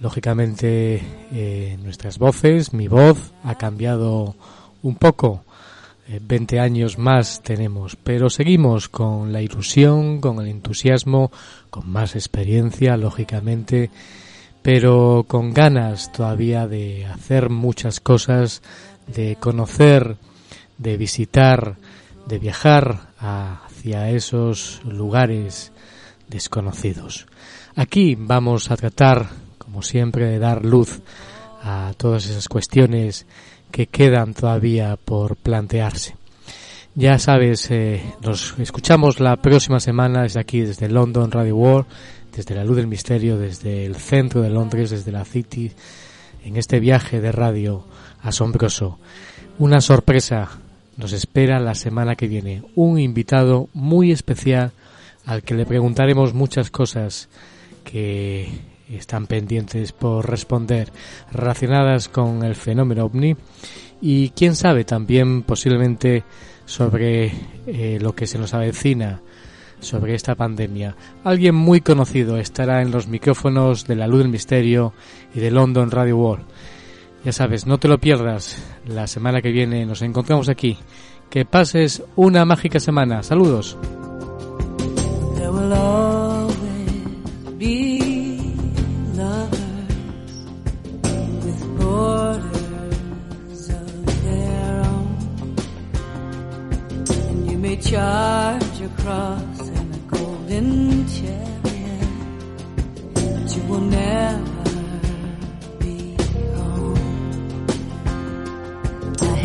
Lógicamente eh, nuestras voces, mi voz ha cambiado un poco. 20 años más tenemos, pero seguimos con la ilusión, con el entusiasmo, con más experiencia, lógicamente, pero con ganas todavía de hacer muchas cosas, de conocer, de visitar, de viajar hacia esos lugares desconocidos. Aquí vamos a tratar, como siempre, de dar luz a todas esas cuestiones que quedan todavía por plantearse. Ya sabes, eh, nos escuchamos la próxima semana desde aquí, desde London Radio World, desde la luz del misterio, desde el centro de Londres, desde la City, en este viaje de radio asombroso. Una sorpresa nos espera la semana que viene. Un invitado muy especial al que le preguntaremos muchas cosas que están pendientes por responder relacionadas con el fenómeno ovni y quién sabe también posiblemente sobre eh, lo que se nos avecina sobre esta pandemia. Alguien muy conocido estará en los micrófonos de la luz del misterio y de London Radio World. Ya sabes, no te lo pierdas. La semana que viene nos encontramos aquí. Que pases una mágica semana. Saludos.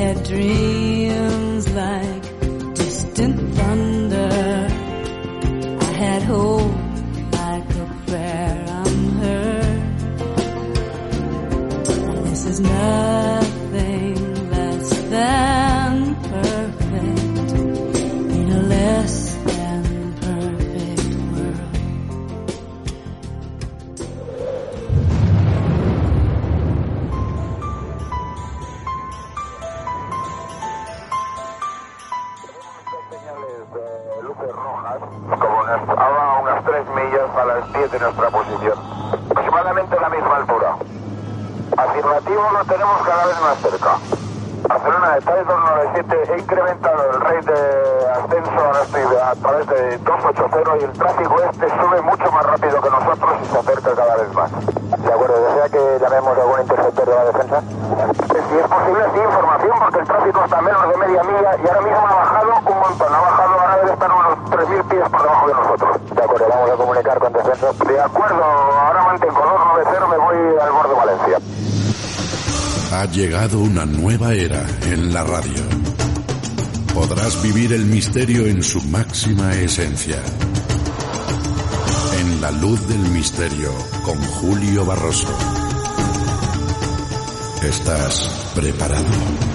Had dreams like distant thunder. I had hope a las 10 de nuestra posición. Aproximadamente la misma altura. Afirmativo lo tenemos cada vez más cerca. Barcelona de 3297 he incrementado el rate de ascenso, ahora estoy a través de 280 y el tráfico este sube mucho más rápido que nosotros y se acerca cada vez más. De acuerdo, ¿desea que llamemos algún interceptor de la defensa? Si es posible, sí, información, porque el tráfico está a menos de media milla y ahora mismo ha bajado un montón. Ha bajado, ahora debe estar unos 3.000 pies por debajo de nosotros. De vamos a comunicar con defensa. De acuerdo, ahora mantengo 290, me voy al borde de Valencia. Ha llegado una nueva era en la radio. Podrás vivir el misterio en su máxima esencia. En la luz del misterio con Julio Barroso. ¿Estás preparado?